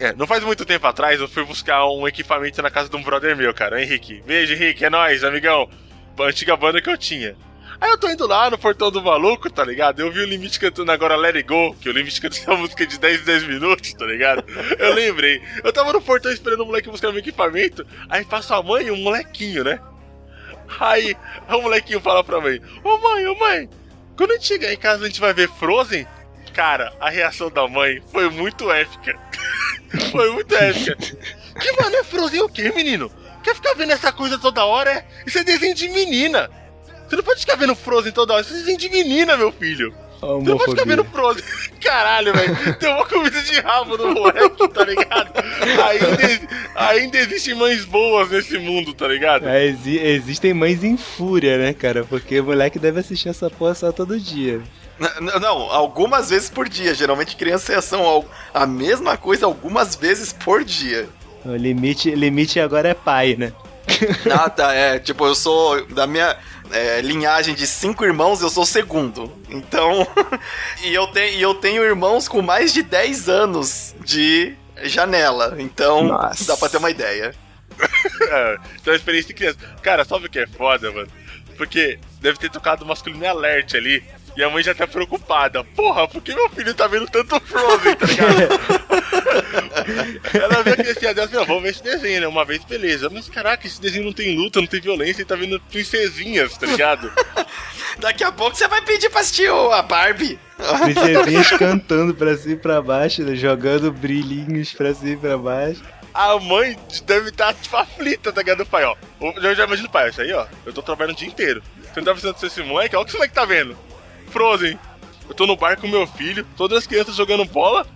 É, não faz muito tempo atrás eu fui buscar um equipamento na casa de um brother meu, cara, Henrique. Beijo, Henrique, é nóis, amigão. A antiga banda que eu tinha. Aí eu tô indo lá no portão do maluco, tá ligado? Eu vi o Limite cantando agora Let It Go, que o Limite canta essa música de 10 em 10 minutos, tá ligado? Eu lembrei. Eu tava no portão esperando o moleque buscar meu equipamento, aí passa a mãe e um molequinho, né? Aí o molequinho fala pra mãe: Ô mãe, ô mãe, quando a gente chegar em casa a gente vai ver Frozen? Cara, a reação da mãe foi muito épica. foi muito épica. Que mano, é Frozen o quê, menino? Quer ficar vendo essa coisa toda hora? É? Isso é desenho de menina. Você não pode ficar vendo Frozen toda hora. Isso é desenho de menina, meu filho. Você não pode ficar vendo Frozen. Caralho, velho. Tem uma comida de rabo no moleque, tá ligado? Ainda, ainda existem mães boas nesse mundo, tá ligado? É, exi existem mães em fúria, né, cara? Porque o moleque deve assistir essa porra só todo dia. Não, não, algumas vezes por dia. Geralmente crianças são a mesma coisa algumas vezes por dia. O limite, limite agora é pai, né? Ah, tá, é. Tipo, eu sou da minha é, linhagem de cinco irmãos, eu sou o segundo. Então, e eu, te, e eu tenho irmãos com mais de 10 anos de janela. Então, Nossa. dá pra ter uma ideia. é, então, a experiência de criança. Cara, sabe o que é foda, mano? Porque deve ter tocado masculino alert ali. E a mãe já tá preocupada. Porra, por que meu filho tá vendo tanto Frozen, tá ligado? Ela vê aquele assim, dela assim, vamos ver esse desenho, né? Uma vez, beleza. Mas caraca, esse desenho não tem luta, não tem violência, e tá vendo princesinhas, tá ligado? Daqui a pouco você vai pedir pra assistir a Barbie. Princesinhas cantando pra cima e pra baixo, né? jogando brilhinhos pra cima e pra baixo a mãe deve estar, tá, tipo, aflita, tá ligado? O pai, ó. Eu já imagino o pai, isso aí, ó. Eu tô trabalhando o dia inteiro. Você não tá precisando ser esse moleque? Olha o que esse moleque tá vendo. Frozen. Eu tô no bar com meu filho, todas as crianças jogando bola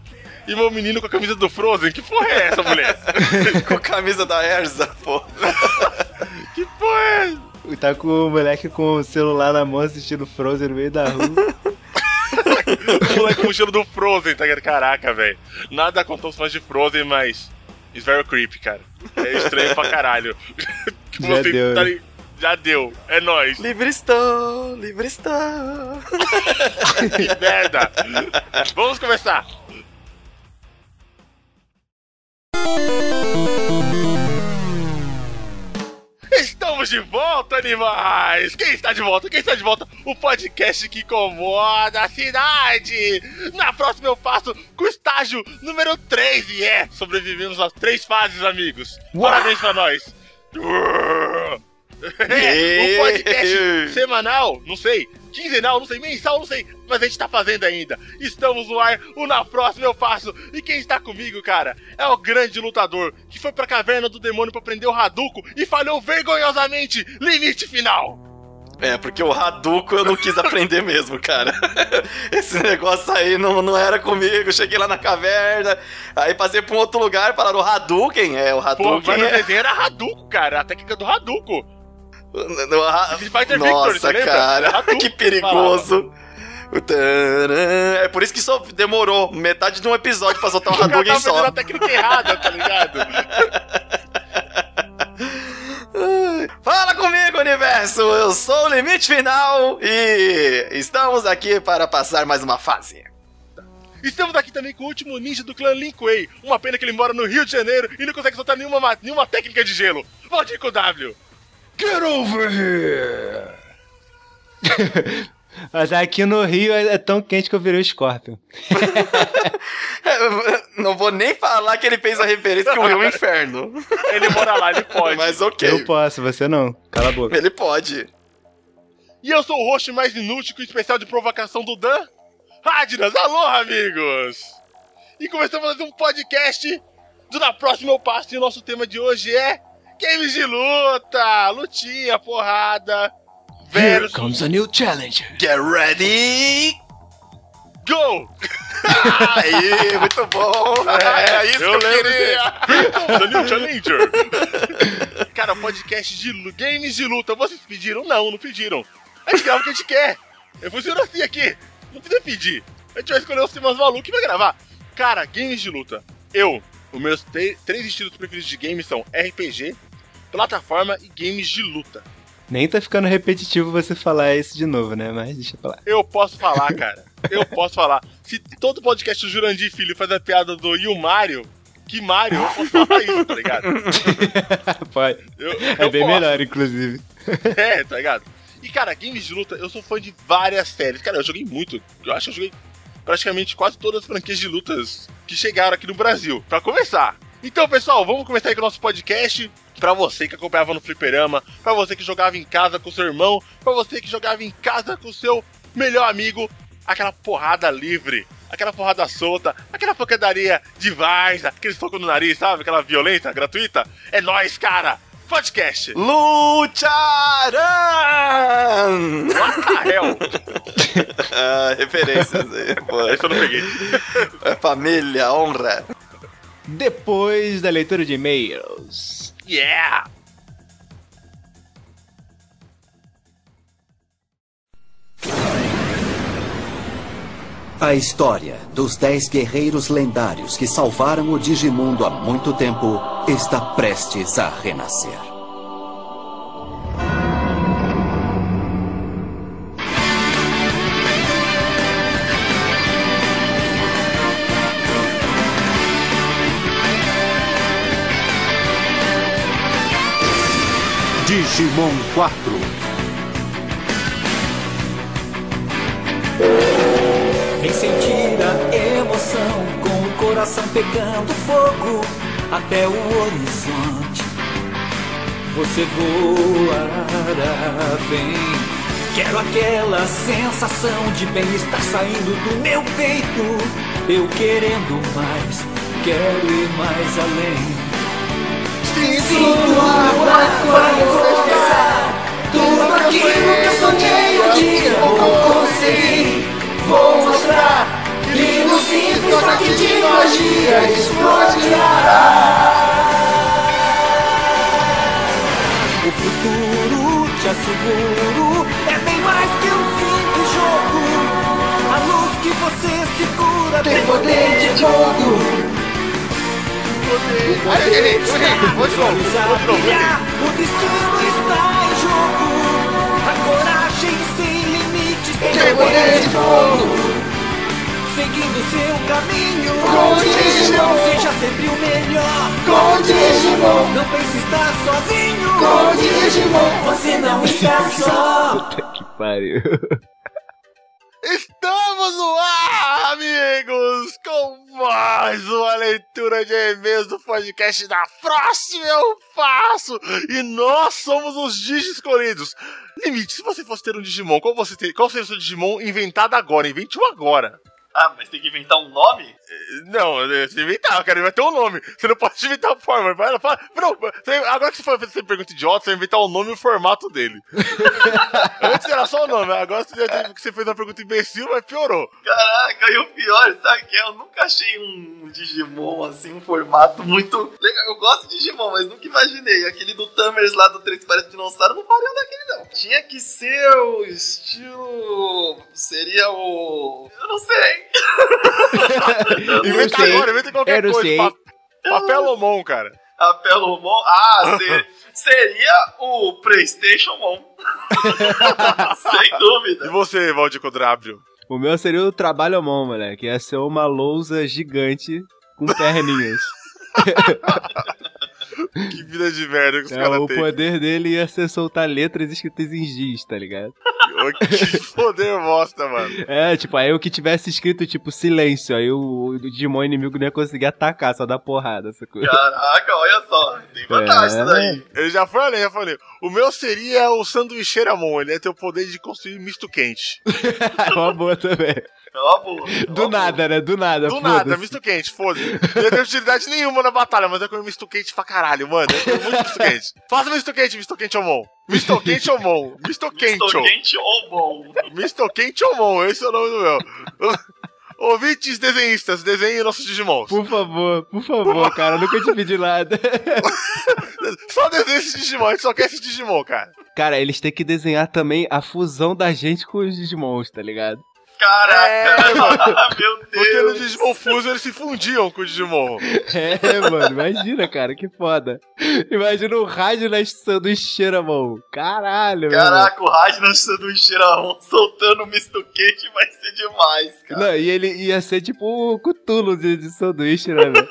e meu menino com a camisa do Frozen. Que porra é essa, mulher? com a camisa da Erza, pô. que porra é essa? Tá com o moleque com o celular na mão assistindo Frozen no meio da rua. o moleque com o estilo do Frozen, tá ligado? Caraca, velho. Nada contra os fãs de Frozen, mas. It's very creepy, cara. É estranho pra caralho. Já deu, tá, né? Já deu. É nóis. Livre estou, livre estou. que merda. Vamos começar. Estamos de volta, animais! Quem está de volta? Quem está de volta? O podcast que incomoda a cidade! Na próxima eu faço com o estágio número 3 e é! Sobrevivemos às três fases, amigos! Parabéns pra nós! Um podcast semanal, não sei, quinzenal, não sei, mensal, não sei, mas a gente tá fazendo ainda. Estamos no ar, o Na Próxima eu faço. E quem está comigo, cara, é o grande lutador que foi pra caverna do demônio pra prender o Hadouken e falhou vergonhosamente. Limite final. É, porque o Hadouken eu não quis aprender mesmo, cara. Esse negócio aí não, não era comigo. Cheguei lá na caverna, aí passei pra um outro lugar, pararam o Hadouken. É, o Hadouken. Pô, mas é... o desenho era Hadouken, cara. A técnica do Hadouken. Fighter Nossa, Victory, cara, que perigoso. É por isso que só demorou metade de um episódio pra soltar um Hadouken só. a técnica errada, tá ligado? Fala comigo, universo! Eu sou o Limite Final e estamos aqui para passar mais uma fase. Estamos aqui também com o último ninja do clã Lin Kuei. Uma pena que ele mora no Rio de Janeiro e não consegue soltar nenhuma, nenhuma técnica de gelo. Volte com o W. Get over here! Mas aqui no Rio é, é tão quente que eu virei o Scorpion. Não vou nem falar que ele fez a referência que o Rio é um inferno. Ele mora lá, ele pode. Mas ok. Eu posso, você não. Cala a boca. Ele pode. E eu sou o host mais inútil com especial de provocação do Dan. Radnas, alô, amigos! E começamos a fazer um podcast do Na Próxima Eu Passo e o nosso tema de hoje é Games de luta, lutinha, porrada. Versus... Here comes a new challenger. Get ready. Go! Aí, muito bom! É, é isso eu que eu queria! Here comes a new challenger! Cara, podcast de games de luta, vocês pediram? Não, não pediram. A gente grava o que a gente quer. Eu funciono assim aqui. Não precisa pedir. A gente vai escolher os temas malucos e vai gravar. Cara, games de luta. Eu, os meus três estilos preferidos de games são RPG, plataforma e games de luta. Nem tá ficando repetitivo você falar isso de novo, né? Mas deixa eu falar. Eu posso falar, cara. Eu posso falar. Se todo podcast do Jurandir Filho faz a piada do Yu Mario, que Mario, eu posso falar isso, tá ligado? Pode. Eu, É eu bem posso. melhor, inclusive. É, tá ligado? E, cara, games de luta, eu sou fã de várias séries. Cara, eu joguei muito. Eu acho que eu joguei praticamente quase todas as franquias de lutas que chegaram aqui no Brasil. Pra começar. Então, pessoal, vamos começar aí com o nosso podcast. Pra você que acompanhava no fliperama, pra você que jogava em casa com seu irmão, pra você que jogava em casa com seu melhor amigo, aquela porrada livre, aquela porrada solta, aquela pancadaria de Varsa, aquele soco no nariz, sabe? Aquela violência gratuita. É nóis, cara! Podcast! Lucharan! What the hell? ah, referências aí, pô. Esse eu não peguei. É família, honra. Depois da leitura de e-mails. Yeah! A história dos dez guerreiros lendários que salvaram o Digimundo há muito tempo está prestes a renascer. Digimon 4 coração pegando fogo até o horizonte. Você voará, vem. Quero aquela sensação de bem-estar saindo do meu peito. Eu querendo mais, quero ir mais além. Sinto a força, tudo aquilo que eu sonhei um dia vou conseguir. Vou simples toque de magia explodirá. O futuro, te asseguro, é bem mais que um simples jogo. A luz que você segura tem poder de fogo. Aí, ele, novo. Brilhar, o destino está em jogo. A coragem sem limites tem poder de fogo. Seguindo seu caminho, com Digimon, seja sempre o melhor. Com Digimon, não pense estar sozinho. Com Digimon, você não está só. Puta que pariu. Estamos no ar, amigos, com mais uma leitura de e-mails do podcast da Próxima Eu Faço. E nós somos os Digi escolhidos. Limite, se você fosse ter um Digimon, qual, você ter, qual seria o seu Digimon inventado agora? Invente um agora. Ah, mas tem que inventar um nome? Não, você inventar, cara, vai ter um nome. Você não pode inventar a forma. Vai, fala, não, você- agora que você for fazer essa pergunta idiota, você vai inventar o nome e o formato dele. Antes era só o nome, agora você, que você fez uma pergunta imbecil, mas piorou. Caraca, e o pior, sabe que é? Eu nunca achei um Digimon assim, um formato muito legal. Eu gosto de Digimon, mas nunca imaginei. Aquele do Tamers lá do Três Pares de Dinossauro não faria daquele, não. Tinha que ser o estilo. Seria o. Eu não sei. Inventa sei. agora, inventa qualquer Eu coisa. sei. Pa papelomon, cara. A Pelomon. Ah, se- seria o PlayStation Mon. Sem E dúvida. você, Valdir Codrábrio? O meu seria o trabalho mão, moleque. Ia ser uma lousa gigante com perninhas. Que vida de merda que os É, caras o têm. poder dele ia ser soltar letras escritas em giz, tá ligado? Que poder bosta, mano. É, tipo, aí o que tivesse escrito, tipo, silêncio, aí o, o Digimon inimigo não ia conseguir atacar, só dar porrada, essa coisa. Caraca, olha só. Tem vantagem É. isso daí. Ele já foi além, já falei. O meu seria o Sanduicheiramon. Ele ia ter o poder de construir misto quente. É uma boa também. É uma boa. é uma Do boa. nada, né? Do nada, Do nada, misto quente, foda-se. Não ter utilidade nenhuma na batalha, mas eu comi misto quente pra caralho, mano. Eu comi muito misto quente. Faça misto quente, misto quente Omon. Misto quente Omon. Misto quente. Estou quente ou bom? Misto quente Omon, esse é o nome do meu. Ouvintes desenhistas, desenhem nossos Digimons. Por favor, por favor, cara, nunca te pedi nada. Só desenhe esse Digimon, a gente só quer esse Digimon, cara. Cara, eles têm que desenhar também a fusão da gente com os Digimons, tá ligado? Caraca, É, meu Porque no Deus. Digimon Fusion eles se fundiam com o Digimon. É, mano, imagina, cara, que foda. Imagina o rádio na sanduicheira, mano. Caralho. Caraca, o Rajna Sanduicheirão soltando o misto quente vai ser demais, cara. Não, e ele ia ser tipo o Cutulo de, de sanduíche, né, velho?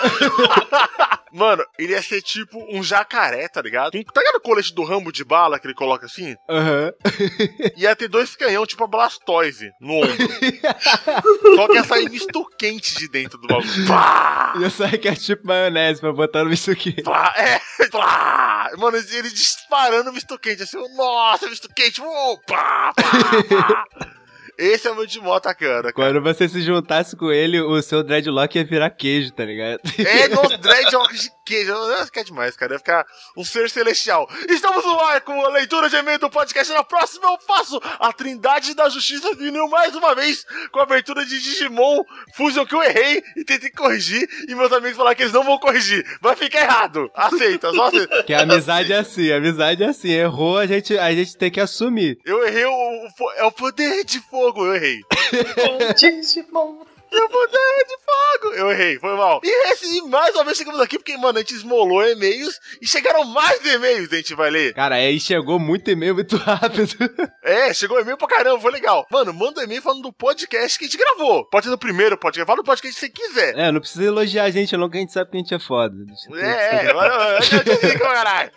Mano, ele ia ser tipo um jacaré, tá ligado? Um- Tá ligado o colete do Rambo de bala que ele coloca assim? Aham. Ia ter dois canhão, tipo a Blastoise, no ombro. Só que ia sair misto quente de dentro do bagulho. Pá! E eu saio que é tipo maionese pra botar no misto quente. Plá, é, plá. Mano, ele disparando misto quente, assim, nossa, misto quente, uou, pá, pá, pá. Esse é o meu Digimon atacando, cara. Quando você se juntasse com ele, o seu dreadlock ia virar queijo, tá ligado? É, nos dreadlocks de queijo. Não ficar demais, cara. Ia ficar um ser celestial. Estamos no ar com a leitura de e-mail do podcast. Na próxima eu faço a Trindade da Justiça vindo mais uma vez com a abertura de Digimon Fusion que eu errei e tentei corrigir. E meus amigos falaram que eles não vão corrigir. Vai ficar errado. Aceita, só aceita. Que a amizade é assim, a amizade é assim. Errou, a gente, a gente tem que assumir. Eu errei o, o É o poder de fogo, eu errei. Digimon. É o poder de fogo. Eu errei, foi mal. E, esse, e mais uma vez chegamos aqui porque, mano, a gente esmolou e-mails e chegaram mais e-mails, a gente vai ler. Cara, aí chegou muito e-mail muito rápido. É, chegou e-mail pra caramba, foi legal. Mano, manda e-mail falando do podcast que a gente gravou. Pode ser do primeiro podcast, fala do podcast que você quiser. É, não precisa elogiar a gente, não, que a gente sabe que a gente é foda. É, é, mano, eu já te digo, caralho.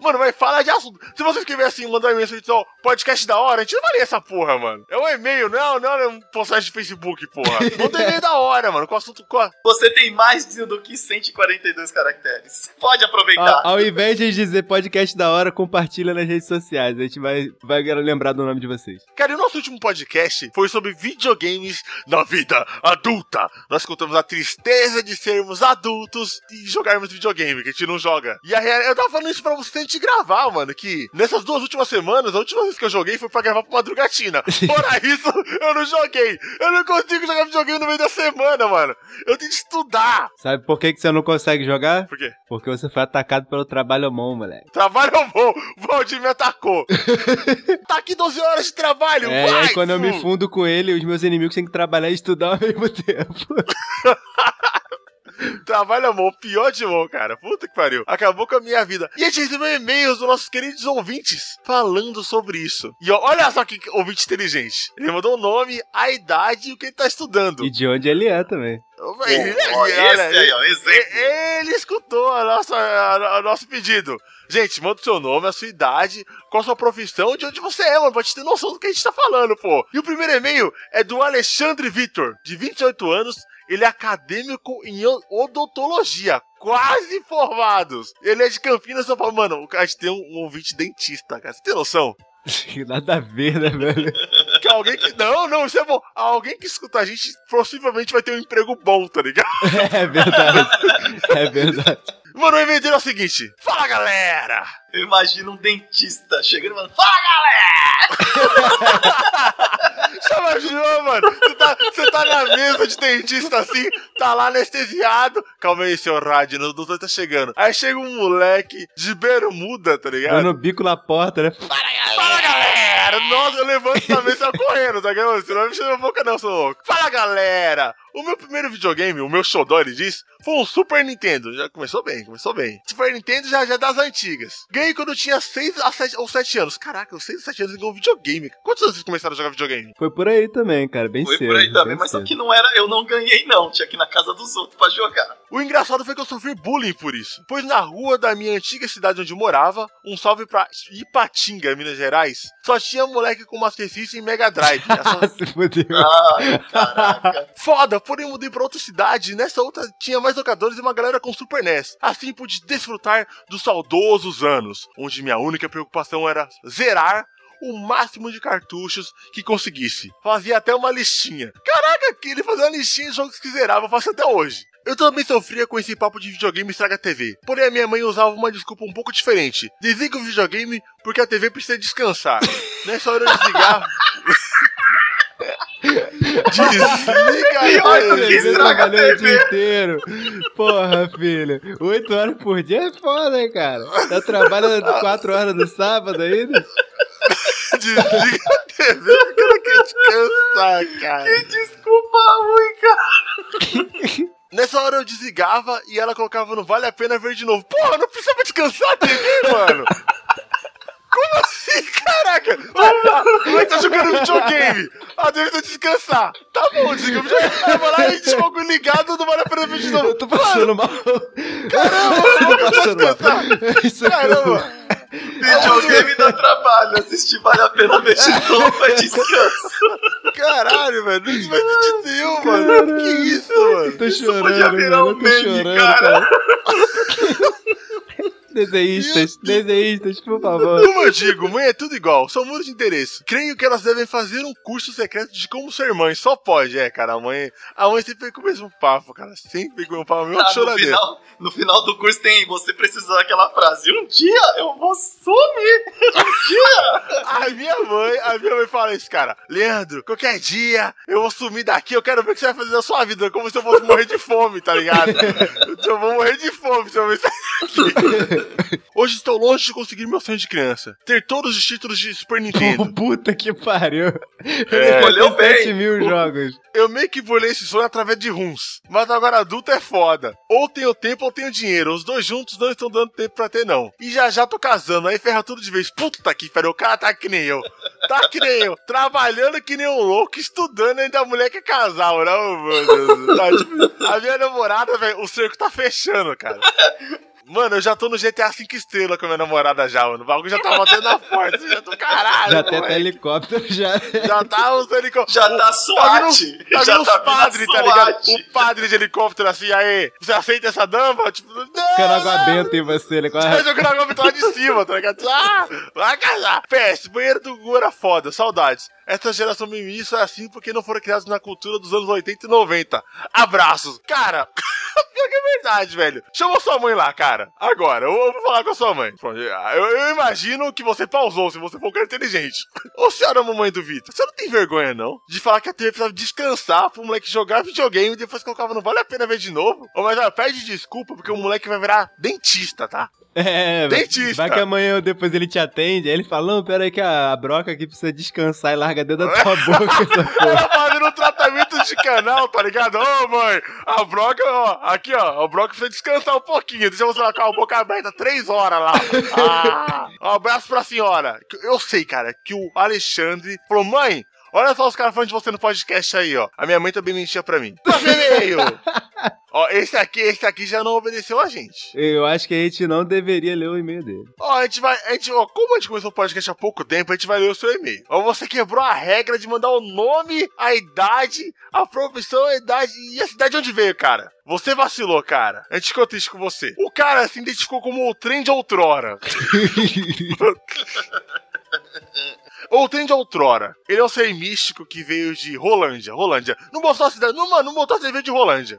Mano, mas fala de assunto. Se você escrever assim, mandar um e-mail assim, podcast da hora, a gente não vai ler essa porra, mano. É um e-mail, não, não é um postagem de Facebook, porra. Um e-mail da hora, mano, com assunto. Com... Você tem mais do que 142 caracteres. Pode aproveitar. Ao, ao invés de dizer podcast da hora, compartilha nas redes sociais. A gente vai, vai lembrar do nome de vocês. Cara, e o nosso último podcast foi sobre videogames na vida adulta. Nós contamos a tristeza de sermos adultos e jogarmos videogame, que a gente não joga. E a real... eu tava falando isso pra você antes de gravar, mano, que nessas duas últimas semanas, a última vez que eu joguei foi pra gravar pra madrugatina. Fora isso, eu não joguei. Eu não consigo jogar videogame no meio da semana, mano. Eu tenho que estudar. Sabe por que, que você não consegue jogar? Por quê? Porque você foi atacado pelo trabalho mão, moleque. Trabalho vou. O Valdir me atacou. tá aqui 12 horas de trabalho. É, vai, aí quando eu me fu. fundo com ele, os meus inimigos têm que trabalhar e estudar ao mesmo tempo. Trabalho mão, pior de mão, cara. Puta que pariu. Acabou com a minha vida. E a gente recebeu e-mails dos nossos queridos ouvintes falando sobre isso. E ó, olha só que ouvinte inteligente. Ele mandou o nome, a idade e o que ele tá estudando. E de onde ele é também. Ele, esse olha, aí, ó, exemplo. ele escutou a nossa, a- a- o nosso pedido. Gente, manda o seu nome, a sua idade, qual a sua profissão, de onde você é, mano, pra gente ter noção do que a gente tá falando, pô. E o primeiro e-mail é do Alexandre Vitor, de 28 anos. Ele é acadêmico em o- odontologia, quase formados. Ele é de Campinas, São Paulo. Mano, a gente tem um, um ouvinte dentista, cara. Você tem noção? Nada a ver, né, velho? Que alguém que. Não, não, isso é bom. Alguém que escuta a gente possivelmente vai ter um emprego bom, tá ligado? É verdade. É verdade. Mano, o e-mail dele é o seguinte: Fala galera! Eu imagino um dentista chegando e falando: Fala, Já imaginou, mano? Você tá, você tá na mesa de dentista assim, tá lá anestesiado. Calma aí, seu rádio, o doutor tá chegando. Aí chega um moleque de bermuda, tá ligado? Dando bico na porta, né? Fala galera! Nossa, eu levanto da mesa correndo, tá ligado? Você não vai mexer na boca, não, seu louco. Fala galera! O meu primeiro videogame, o meu xodó, ele diz, foi um Super Nintendo. Já começou bem, começou bem. Super Nintendo já, já é das antigas. Ganhei quando eu tinha 6 a 7, ou 7 anos. Caraca, eu 6 ou 7 anos e ganhei um videogame. Quantos anos vocês começaram a jogar videogame? Foi por aí também, cara. Bem Foi cedo. por aí também, mas só cedo. que não era, eu não ganhei não, tinha que ir na casa dos outros pra jogar. O engraçado foi que eu sofri bullying por isso. Pois na rua da minha antiga cidade onde eu morava, um salve pra Ipatinga, Minas Gerais, só tinha moleque com Master System e Mega Drive. Essa- Ah, se fudeu. Ai, caraca. Foda, porém mudei pra outra cidade e nessa outra tinha mais locadores e uma galera com Super NES. Assim pude desfrutar dos saudosos anos, onde minha única preocupação era zerar o máximo de cartuchos que conseguisse. Fazia até uma listinha. Caraca, que ele fazia uma listinha de jogos que zerava, eu faço até hoje. Eu também sofria com esse papo de videogame estraga a TV. Porém, a minha mãe usava uma desculpa um pouco diferente. Desliga o videogame porque a TV precisa descansar. Nessa hora eu desligava. Desliga a TV. que estraga a trabalhou o TV. dia inteiro. Porra, filho. Oito horas por dia é foda, hein, cara. Tá trabalhando quatro horas no sábado ainda? Desliga a TV porque ela quer descansar, cara. Desculpa ruim, cara. Nessa hora eu desligava e ela colocava no Vale a Pena Ver de novo. Porra, não precisava descansar a TV, mano. Como assim, cara? Caraca! A mãe tá jogando videogame. A David tá descansar. Tá bom, desliga o videogame. Ela vai lá e deixa o bagulho ligado, não vale a pena ver de novo. Eu tô passando mal. Caramba, Eu tô passando mal. descansar. Isso é Caramba. Videogame dá trabalho, assistir vale a pena ver de novo, é descanso. Caralho, velho. Não faz sentido nenhum, mano. Que isso, mano? Tô Isso chorando, podia virar velho. um Eu tô meme, chorando, cara. cara. Desenhistas, desenhistas, por favor. Como eu digo, mãe é tudo igual, são muros de interesse. Creio que elas devem fazer um curso secreto de como ser mãe, só pode, é, cara. A mãe, a mãe sempre vem com o mesmo papo, cara. Sempre vem com o mesmo papo, mesmo Ah, no, final, no final do curso tem você precisa daquela frase: Um dia eu vou sumir. Um dia. A minha mãe, a minha mãe fala isso, cara. Leandro, qualquer dia eu vou sumir daqui, eu quero ver o que você vai fazer na sua vida, como se eu fosse morrer de fome, tá ligado? Eu vou morrer de fome se eu ver isso aqui. Hoje estou longe de conseguir meu sonho de criança. Ter todos os títulos de Super Nintendo. Puta que pariu. É. Escolheu bem. 7 mil jogos. Eu meio que bolei esse sonho através de runs. Mas agora adulto é foda. Ou tenho tempo ou tenho dinheiro. Os dois juntos não estão dando tempo pra ter, não. E já já tô casando, aí ferra tudo de vez. Puta que pariu, o cara tá que nem eu. Tá que nem eu. Trabalhando que nem um louco, estudando ainda a mulher que é casal, não, meu Deus. Tá, tipo, a minha namorada, velho, o cerco tá fechando, cara. Mano, eu já tô no GTA 5 estrelas com a minha namorada já, mano. O bagulho já tá batendo na porta. Já tô caralho. Já tem até helicóptero já. Já tá os helicópteros. Já tá SWAT. vindo- Tá Já tá os padres, vindo tá ligado? SWAT. O padre de helicóptero assim, aí, você aceita essa dama? Tipo, não! Quero água benta em você, né? Tá jogando água benta lá de cima, tá ligado? Ah, vai casar. PS, banheiro do Gugu era foda, saudades. Essa geração mimimi é assim porque não foram criados na cultura dos anos 80 e 90. Abraços. Cara, pior que é verdade, velho. Chama sua mãe lá, cara. Agora, eu vou falar com a sua mãe. Eu, eu imagino que você pausou se você for um cara inteligente. Ô senhora mamãe do Vitor, você não tem vergonha, não? De falar que a TV precisava descansar pro moleque jogar videogame e depois colocava, não vale a pena ver de novo? Mas olha, pede desculpa porque o moleque vai virar dentista, tá? É, vai- Dentista. vai que amanhã depois ele te atende, aí ele fala, não, pera aí que a, a broca aqui precisa descansar e larga dentro da tua boca essa porra. Ela fazendo um tratamento de canal, tá ligado? Ô, mãe, a broca, ó, aqui, ó, a broca precisa descansar um pouquinho. Deixa você com a boca aberta três horas lá. Ah, um abraço pra senhora. Eu sei, cara, que o Alexandre falou, mãe, olha só os caras falando de você no podcast aí, ó. A minha mãe também mentia pra mim. E-mail. ó, esse aqui, esse aqui já não obedeceu a gente. Eu acho que a gente não deveria ler o e-mail dele. Ó, a gente vai. A gente, ó, como a gente começou o podcast há pouco tempo, a gente vai ler o seu e-mail. Ó, você quebrou a regra de mandar o nome, a idade, a profissão, a idade e a cidade onde veio, cara. Você vacilou, cara. A gente ficou triste com você. O cara se identificou como o trem de outrora. Ou trem de outrora. Ele é um ser místico que veio de Rolândia. Rolândia. Não mostrou a cidade. Não, mano, não mostrou a cidade, de Rolândia.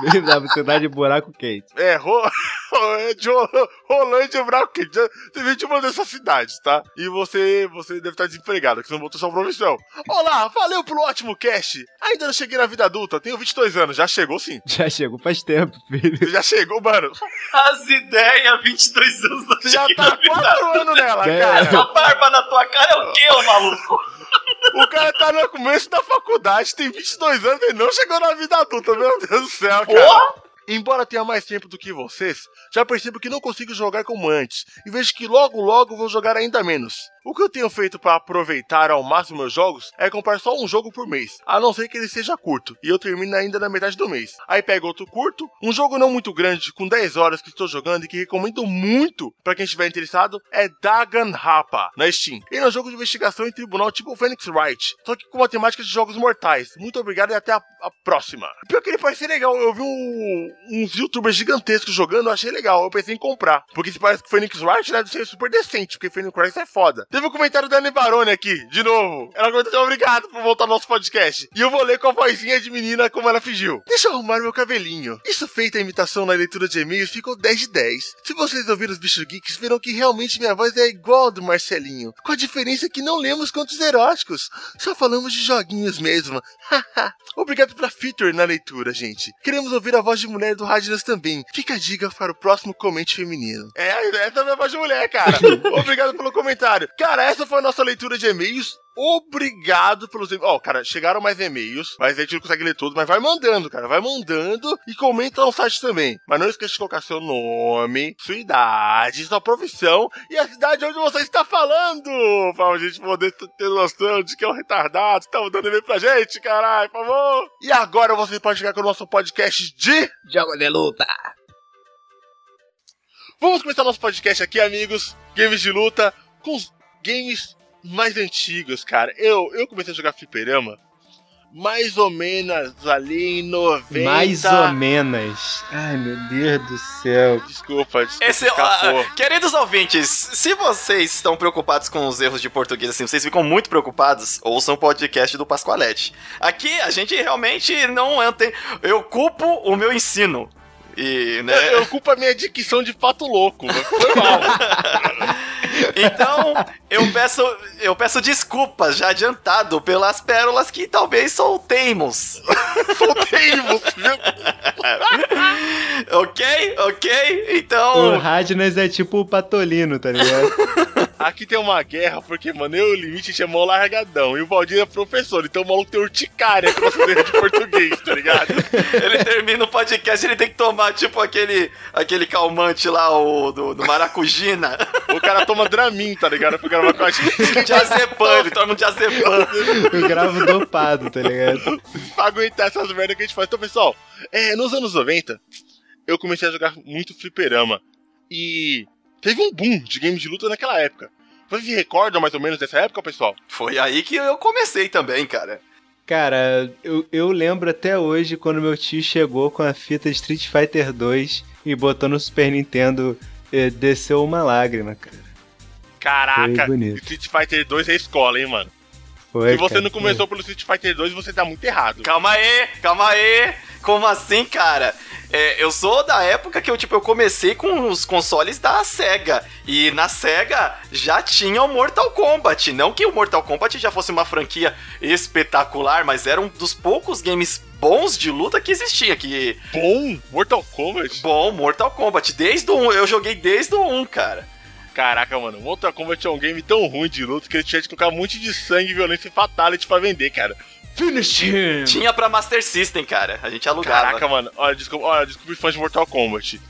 Veio da cidade de buraco quente. É, Ro... é de Ro- Rolândia Quente. Você veio de uma dessas cidades, tá? E você, você deve estar desempregado, que você não botou sua profissão. Olá, valeu pelo ótimo cast. Ainda não cheguei na vida adulta, tenho 22 anos. Já chegou sim. Já chegou faz tempo, filho. Você já chegou, mano. As ideias, 22 anos da Você já tá há 4 anos nela, É. cara. Essa barba na tua cara é o quê, ô maluco? O cara tá no começo da faculdade, tem 22 anos e não chegou na vida adulta. Meu Deus do céu, cara. Embora tenha mais tempo do que vocês, já percebo que não consigo jogar como antes e vejo que logo logo vou jogar ainda menos. O que eu tenho feito para aproveitar ao máximo meus jogos é comprar só um jogo por mês, a não ser que ele seja curto, e eu termino ainda na metade do mês. Aí pego outro curto, um jogo não muito grande, com 10 horas que estou jogando e que recomendo muito para quem estiver interessado, é Danganronpa, na Steam. Ele é um jogo de investigação em tribunal tipo Phoenix Wright, só que com uma temática de jogos mortais. Muito obrigado e até a, a próxima. Pior que ele parece legal, eu vi um- uns youtubers gigantescos jogando, achei legal, eu pensei em comprar. Porque se parece que Phoenix Wright deve ser super decente, porque Phoenix Wright é foda. Teve um comentário da Anne Baroni aqui, de novo. Ela comentou obrigado por voltar ao nosso podcast. E eu vou ler com a vozinha de menina como ela fingiu. Deixa eu arrumar meu cabelinho. Isso feito a imitação na leitura de e-mails ficou 10 de 10. Se vocês ouviram os bichos geeks, verão que realmente minha voz é igual a do Marcelinho. Com a diferença que não lemos contos eróticos. Só falamos de joguinhos mesmo. Obrigado pela feature na leitura, gente. Queremos ouvir a voz de mulher do Radnas também. Fica a dica para o próximo comente feminino. É, essa é a minha voz de mulher, cara. Obrigado pelo comentário. Cara, essa foi a nossa leitura de e-mails. Obrigado pelos e-mails. Ó, cara, chegaram mais e-mails, mas a gente não consegue ler tudo, mas vai mandando, cara. Vai mandando e comenta no site também. Mas não esqueça de colocar seu nome, sua idade, sua profissão e a cidade onde você está falando. Pra gente poder ter noção de que é um retardado. Tá mandando e-mail pra gente, caralho, por favor. E agora você pode chegar com o nosso podcast de Jogo de luta. Vamos começar nosso podcast aqui, amigos. Games de luta com os games mais antigos, cara. Eu, eu comecei a jogar fliperama mais ou menos ali em 90. Mais ou menos. Ai, meu Deus do céu. Desculpa, desculpa. Esse, ah, queridos ouvintes, se vocês estão preocupados com os erros de português, assim, vocês ficam muito preocupados, ouçam o podcast do Pascoalete. Aqui a gente realmente não tem. Eu culpo o meu ensino. E, né? Eu, eu culpo a minha dicção de pato louco. Foi mal. Então, eu peço, eu peço desculpas já adiantado pelas pérolas que talvez soltemos. Soltei-vos, viu? ok? Ok? O Então. Radnas é tipo o Patolino, tá ligado? Aqui tem uma guerra, porque, mano, eu o Limite chamou largadão. E o Valdir é professor, então o maluco tem urticária com de português, tá ligado? Ele termina o podcast, ele tem que tomar, tipo, aquele, aquele calmante lá, o do, do Maracujina. O cara toma Dramin, tá ligado? Pra gravar com a gente. Diazepam, ele toma um diazepam. Eu gravo dopado, tá ligado? pra aguentar essas merdas que a gente faz. Então, pessoal, é, nos anos 90, eu comecei a jogar muito fliperama. E teve um boom de games de luta naquela época. Vocês se recordam mais ou menos dessa época, pessoal? Foi aí que eu comecei também, cara. Cara, eu, eu lembro até hoje quando meu tio chegou com a fita Street Fighter 2 e botou no Super Nintendo, eh, desceu uma lágrima, cara. Caraca, Foi. Street Fighter 2 é escola, hein, mano? Foi, Se você cara, não começou pelo Street Fighter 2, você tá muito errado. Calma aí, calma aí. Como assim, cara? É, eu sou da época que eu, tipo, eu comecei com os consoles da SEGA. E na SEGA já tinha o Mortal Kombat. Não que o Mortal Kombat já fosse uma franquia espetacular, mas era um dos poucos games bons de luta que existia. Que, Bom, Mortal Kombat. bom, Mortal Kombat. Desde o 1, eu joguei desde o 1, cara. Caraca, mano, Mortal Kombat é um game tão ruim de luta que ele tinha de colocar um monte de sangue, violência e fatality pra vender, cara. Finish him! Tinha pra Master System, cara. A gente alugava. Caraca, mano, olha, desculpa, olha, desculpe fãs de Mortal Kombat.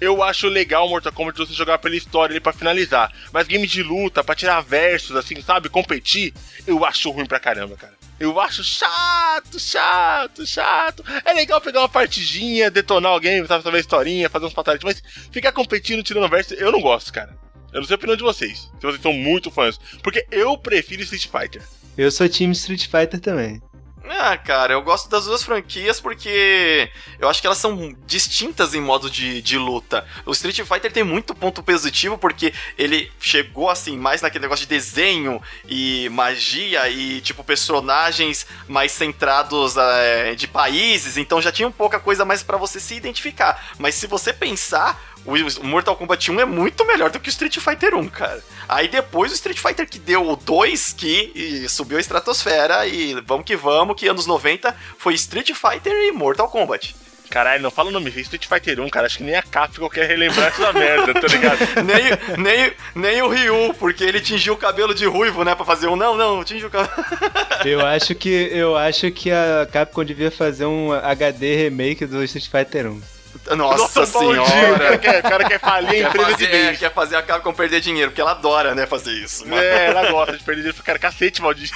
Eu acho legal o Mortal Kombat você jogar pela história ali pra finalizar. Mas games de luta, pra tirar versos, assim, sabe? Competir, eu acho ruim pra caramba, cara. Eu acho chato, chato, chato. É legal pegar uma partidinha, detonar alguém, sabe, saber a historinha, fazer uns fatalities, mas ficar competindo, tirando verso, eu não gosto, cara. Eu não sei a opinião de vocês, se vocês são muito fãs. Porque eu prefiro Street Fighter. Eu sou time Street Fighter também. Ah, cara, eu gosto das duas franquias porque eu acho que elas são distintas em modo de, de luta. O Street Fighter tem muito ponto positivo porque ele chegou assim mais naquele negócio de desenho e magia e tipo personagens mais centrados eh, de países, então já tinha um pouca coisa mais pra você se identificar. Mas se você pensar, o Mortal Kombat 1 é muito melhor do que o Street Fighter 1, cara. Aí depois o Street Fighter que deu o 2 que e subiu a estratosfera e vamos que vamos, que anos 90 foi Street Fighter e Mortal Kombat. Caralho, não fala o nome, Street Fighter 1, cara. Acho que nem a Capcom quer relembrar essa merda, tá ligado? nem, nem, nem o Ryu, porque ele tingiu o cabelo de ruivo, né, pra fazer um não, não, tingiu o cabelo. Eu acho que eu acho que a Capcom devia fazer um HD remake do Street Fighter 1. Nossa, Valdir, O cara senhora. quer, o cara quer falir a empresa de fazer, é, vez. quer fazer a Capcom perder dinheiro, porque ela adora, né, fazer isso. mano. É, ela gosta de perder dinheiro. Cara, cacete, Valdir.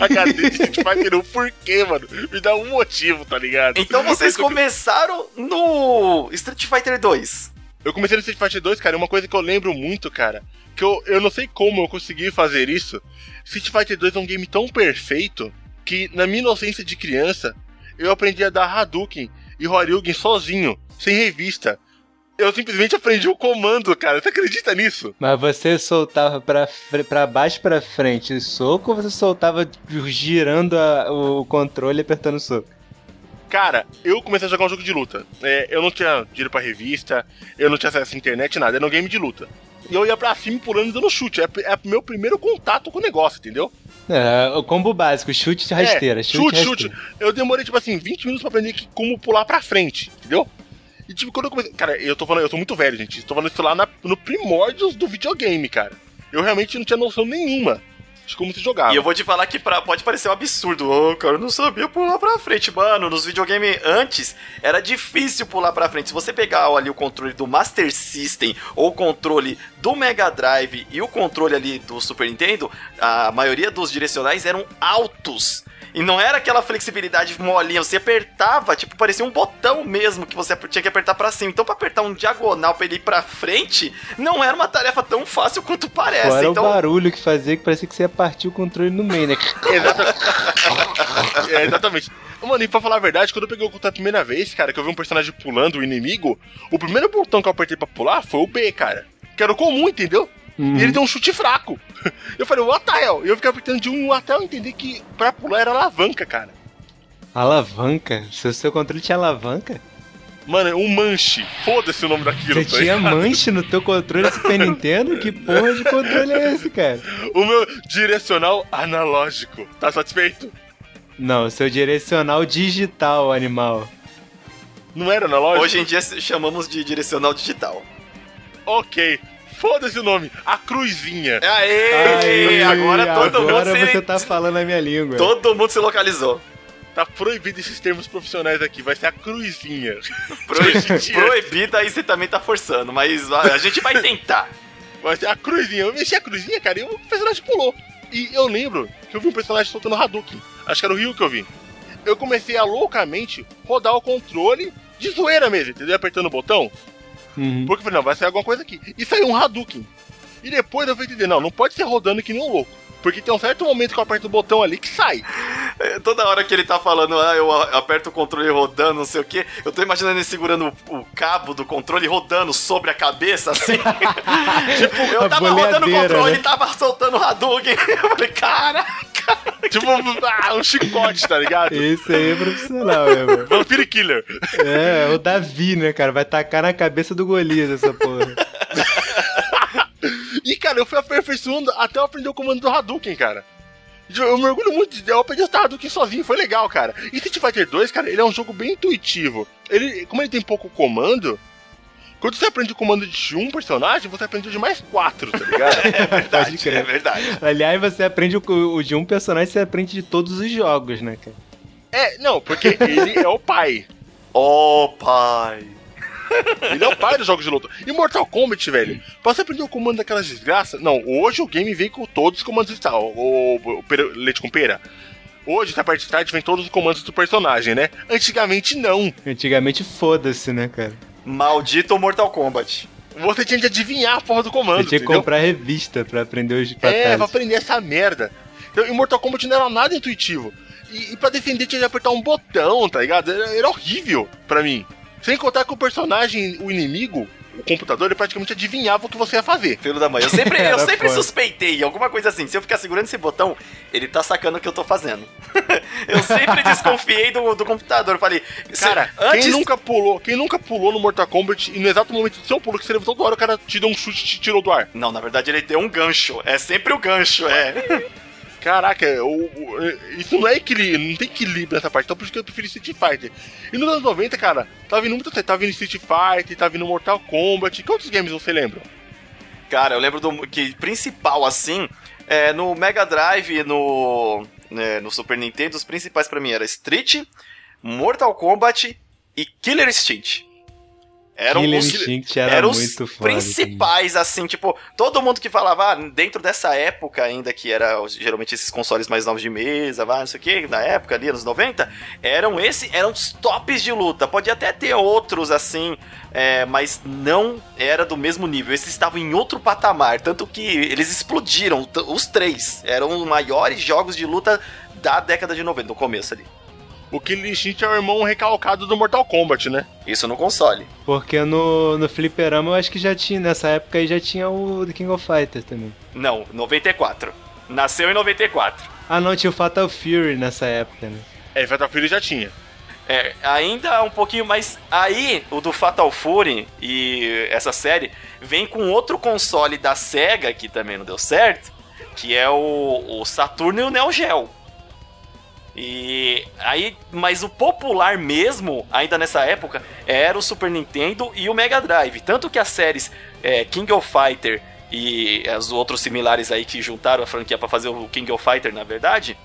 HD de Street Fighter 1. Por quê, mano? Me dá um motivo, tá ligado? Então vocês começaram no Street Fighter 2. Eu comecei no Street Fighter 2, cara, e uma coisa que eu lembro muito, cara, que eu, eu não sei como eu consegui fazer isso. Street Fighter 2 é um game tão perfeito que, na minha inocência de criança, eu aprendi a dar Hadouken e Horyugen sozinho, sem revista. Eu simplesmente aprendi o comando, cara. Você acredita nisso? Mas você soltava pra, pra baixo e pra frente o soco ou você soltava girando a- o controle e apertando o soco? Cara, eu comecei a jogar um jogo de luta. É, eu não tinha dinheiro pra revista, eu não tinha acesso à internet, nada. Era um game de luta. E eu ia pra cima pulando e dando chute. É, é meu primeiro contato com o negócio, entendeu? É, o combo básico, chute de rasteira, É, chute, chute, rasteira. chute. Eu demorei, tipo assim, 20 minutos pra aprender que- como pular pra frente, entendeu? E tipo, quando eu comecei. Cara, eu tô falando, eu tô muito velho, gente. Eu tô falando isso lá na- no primórdios do videogame, cara. eu realmente não tinha noção nenhuma de como se jogava. E eu vou te falar que pra, pode parecer um absurdo. Ô, cara, eu não sabia pular pra frente. Mano, nos videogames antes era difícil pular pra frente. Se você pegar ali o controle do Master System ou o controle do Mega Drive e o controle ali do Super Nintendo, a maioria dos direcionais eram altos. E não era aquela flexibilidade molinha, você apertava, tipo, parecia um botão mesmo que você tinha que apertar pra cima. Então, pra apertar um diagonal pra ele ir pra frente, não era uma tarefa tão fácil quanto parece. Fora então, o barulho que fazia que parecia que você ia partir o controle no meio, né? Exata- é, exatamente. Mano, e pra falar a verdade, quando eu peguei o controle a primeira vez, cara, que eu vi um personagem pulando o inimigo, o primeiro botão que eu apertei pra pular foi o B, cara. Que era o comum, entendeu? Uhum. E ele deu um chute fraco. Eu falei, what the hell? E eu fiquei apertando de um até eu entender que pra pular era alavanca, cara. Alavanca? Se o seu controle tinha alavanca? Mano, um manche. Foda-se o nome daquilo. Você tá tinha ligado? manche no teu controle do Super Nintendo? Que porra de controle é esse, cara? O meu direcional analógico. Tá satisfeito? Não, seu direcional digital, animal. Não era analógico? hoje em dia chamamos de direcional digital. Ok. Foda-se o nome. A cruzinha. Aê! agora todo agora mundo se... você tá falando a minha língua. Todo mundo se localizou. Tá proibido esses termos profissionais aqui. Vai ser a cruzinha. Proibi- Proibido aí você também tá forçando, mas a a gente vai tentar. Vai ser a cruzinha. Eu mexi a cruzinha, cara, e o personagem pulou. E eu lembro que eu vi um personagem soltando Hadouken. Acho que era o Rio que eu vi. Eu comecei a loucamente rodar o controle de zoeira mesmo, entendeu? Apertando o botão. Uhum. Porque eu falei, não, vai sair alguma coisa aqui. E saiu um Hadouken. E depois eu fui entender, não, não pode ser rodando que nem um louco. Porque tem um certo momento que eu aperto o botão ali que sai. É, Toda hora que ele tá falando, ah, eu aperto o controle rodando, não sei o que, eu tô imaginando ele segurando o, o cabo do controle rodando sobre a cabeça, assim. tipo, eu tava rodando o boleadeira, controle né? e tava soltando o Hadouken. Eu falei, cara. tipo, ah, um chicote, tá ligado? Esse aí é profissional, mesmo. Vampire Killer. É, o Davi, né, cara? Vai tacar na cabeça do Golias essa porra. E, cara, eu fui aperfeiçoando até eu aprender o comando do Hadouken, cara. Eu me orgulho muito de eu aprendi o Hadouken sozinho, foi legal, cara. E Street Fighter 2, cara, ele é um jogo bem intuitivo. Ele, como ele tem pouco comando, quando você aprende o comando de um personagem, você aprende o de mais quatro, tá ligado? É verdade, é verdade. Aliás, você aprende o, o de um personagem, você aprende de todos os jogos, né, cara? é, não, porque ele é o pai. Ô, pai. Ele é o pai dos jogos de luta. E Mortal Kombat, velho, pra você aprender o comando daquelas desgraças. Não, hoje o game vem com todos os comandos e tal. O, o, o pera- leite com pera. Hoje, na parte de trás, vem todos os comandos do personagem, né? Antigamente, não. Antigamente, foda-se, né, cara? Maldito Mortal Kombat. Você tinha de adivinhar a porra do comando. Você tinha que entendeu? comprar revista pra aprender os É, pra aprender essa merda. Então, em Mortal Kombat não era nada intuitivo. E, e pra defender tinha de apertar um botão, tá ligado? Era, era horrível pra mim. Sem contar que o personagem, o inimigo, o computador, ele praticamente adivinhava o que você ia fazer. Filho da mãe. Eu sempre, eu sempre suspeitei, alguma coisa assim. Se eu ficar segurando esse botão, ele tá sacando o que eu tô fazendo. eu sempre desconfiei do, do computador. Eu Falei, Cara, se- antes. quem nunca pulou, quem nunca pulou no Mortal Kombat e no exato momento do seu pulo que você levantou do ar, o cara te deu um chute e te tirou do ar. Não, na verdade ele deu um gancho. É sempre o gancho, é. Caraca, o- o- isso não é equilíbrio, não tem equilíbrio nessa parte, então por isso que eu prefiro Street Fighter. E nos anos 90, cara, tá vindo muita coisa, tá vindo Street Fighter, tá vindo Mortal Kombat, que outros games você lembra? Cara, eu lembro do que principal assim, é, no Mega Drive e no, né, no Super Nintendo, os principais pra mim era Street, Mortal Kombat e Killer Instinct. Eram Killer os, Instinct era eram os muito foda. principais, assim, tipo, todo mundo que falava, ah, dentro dessa época ainda, que era os- geralmente esses consoles mais novos de mesa, vai, não sei o que, na época ali, anos 90, eram esse, eram os tops de luta. Podia até ter outros, assim, é, mas não era do mesmo nível. Esses estavam em outro patamar, tanto que eles explodiram, os três. Eram os maiores jogos de luta da década de 90, no começo ali. O Killer Instinct é o irmão recalcado do Mortal Kombat, né? Isso no console. Porque no, no Fliperama eu acho que já tinha, nessa época aí já tinha o The King of Fighters também. Não, 94. Nasceu em 94. Ah não, tinha o Fatal Fury nessa época, né? É, Fatal Fury já tinha. É, ainda um pouquinho mais. Aí, o do Fatal Fury e essa série vem com outro console da SEGA, que também não deu certo, que é o, o Saturno e o Neo Geo. E aí, mas o popular mesmo, ainda nessa época, era o Super Nintendo e o Mega Drive. Tanto que as séries é, King of Fighter e os outros similares aí que juntaram a franquia pra fazer o King of Fighter, na verdade,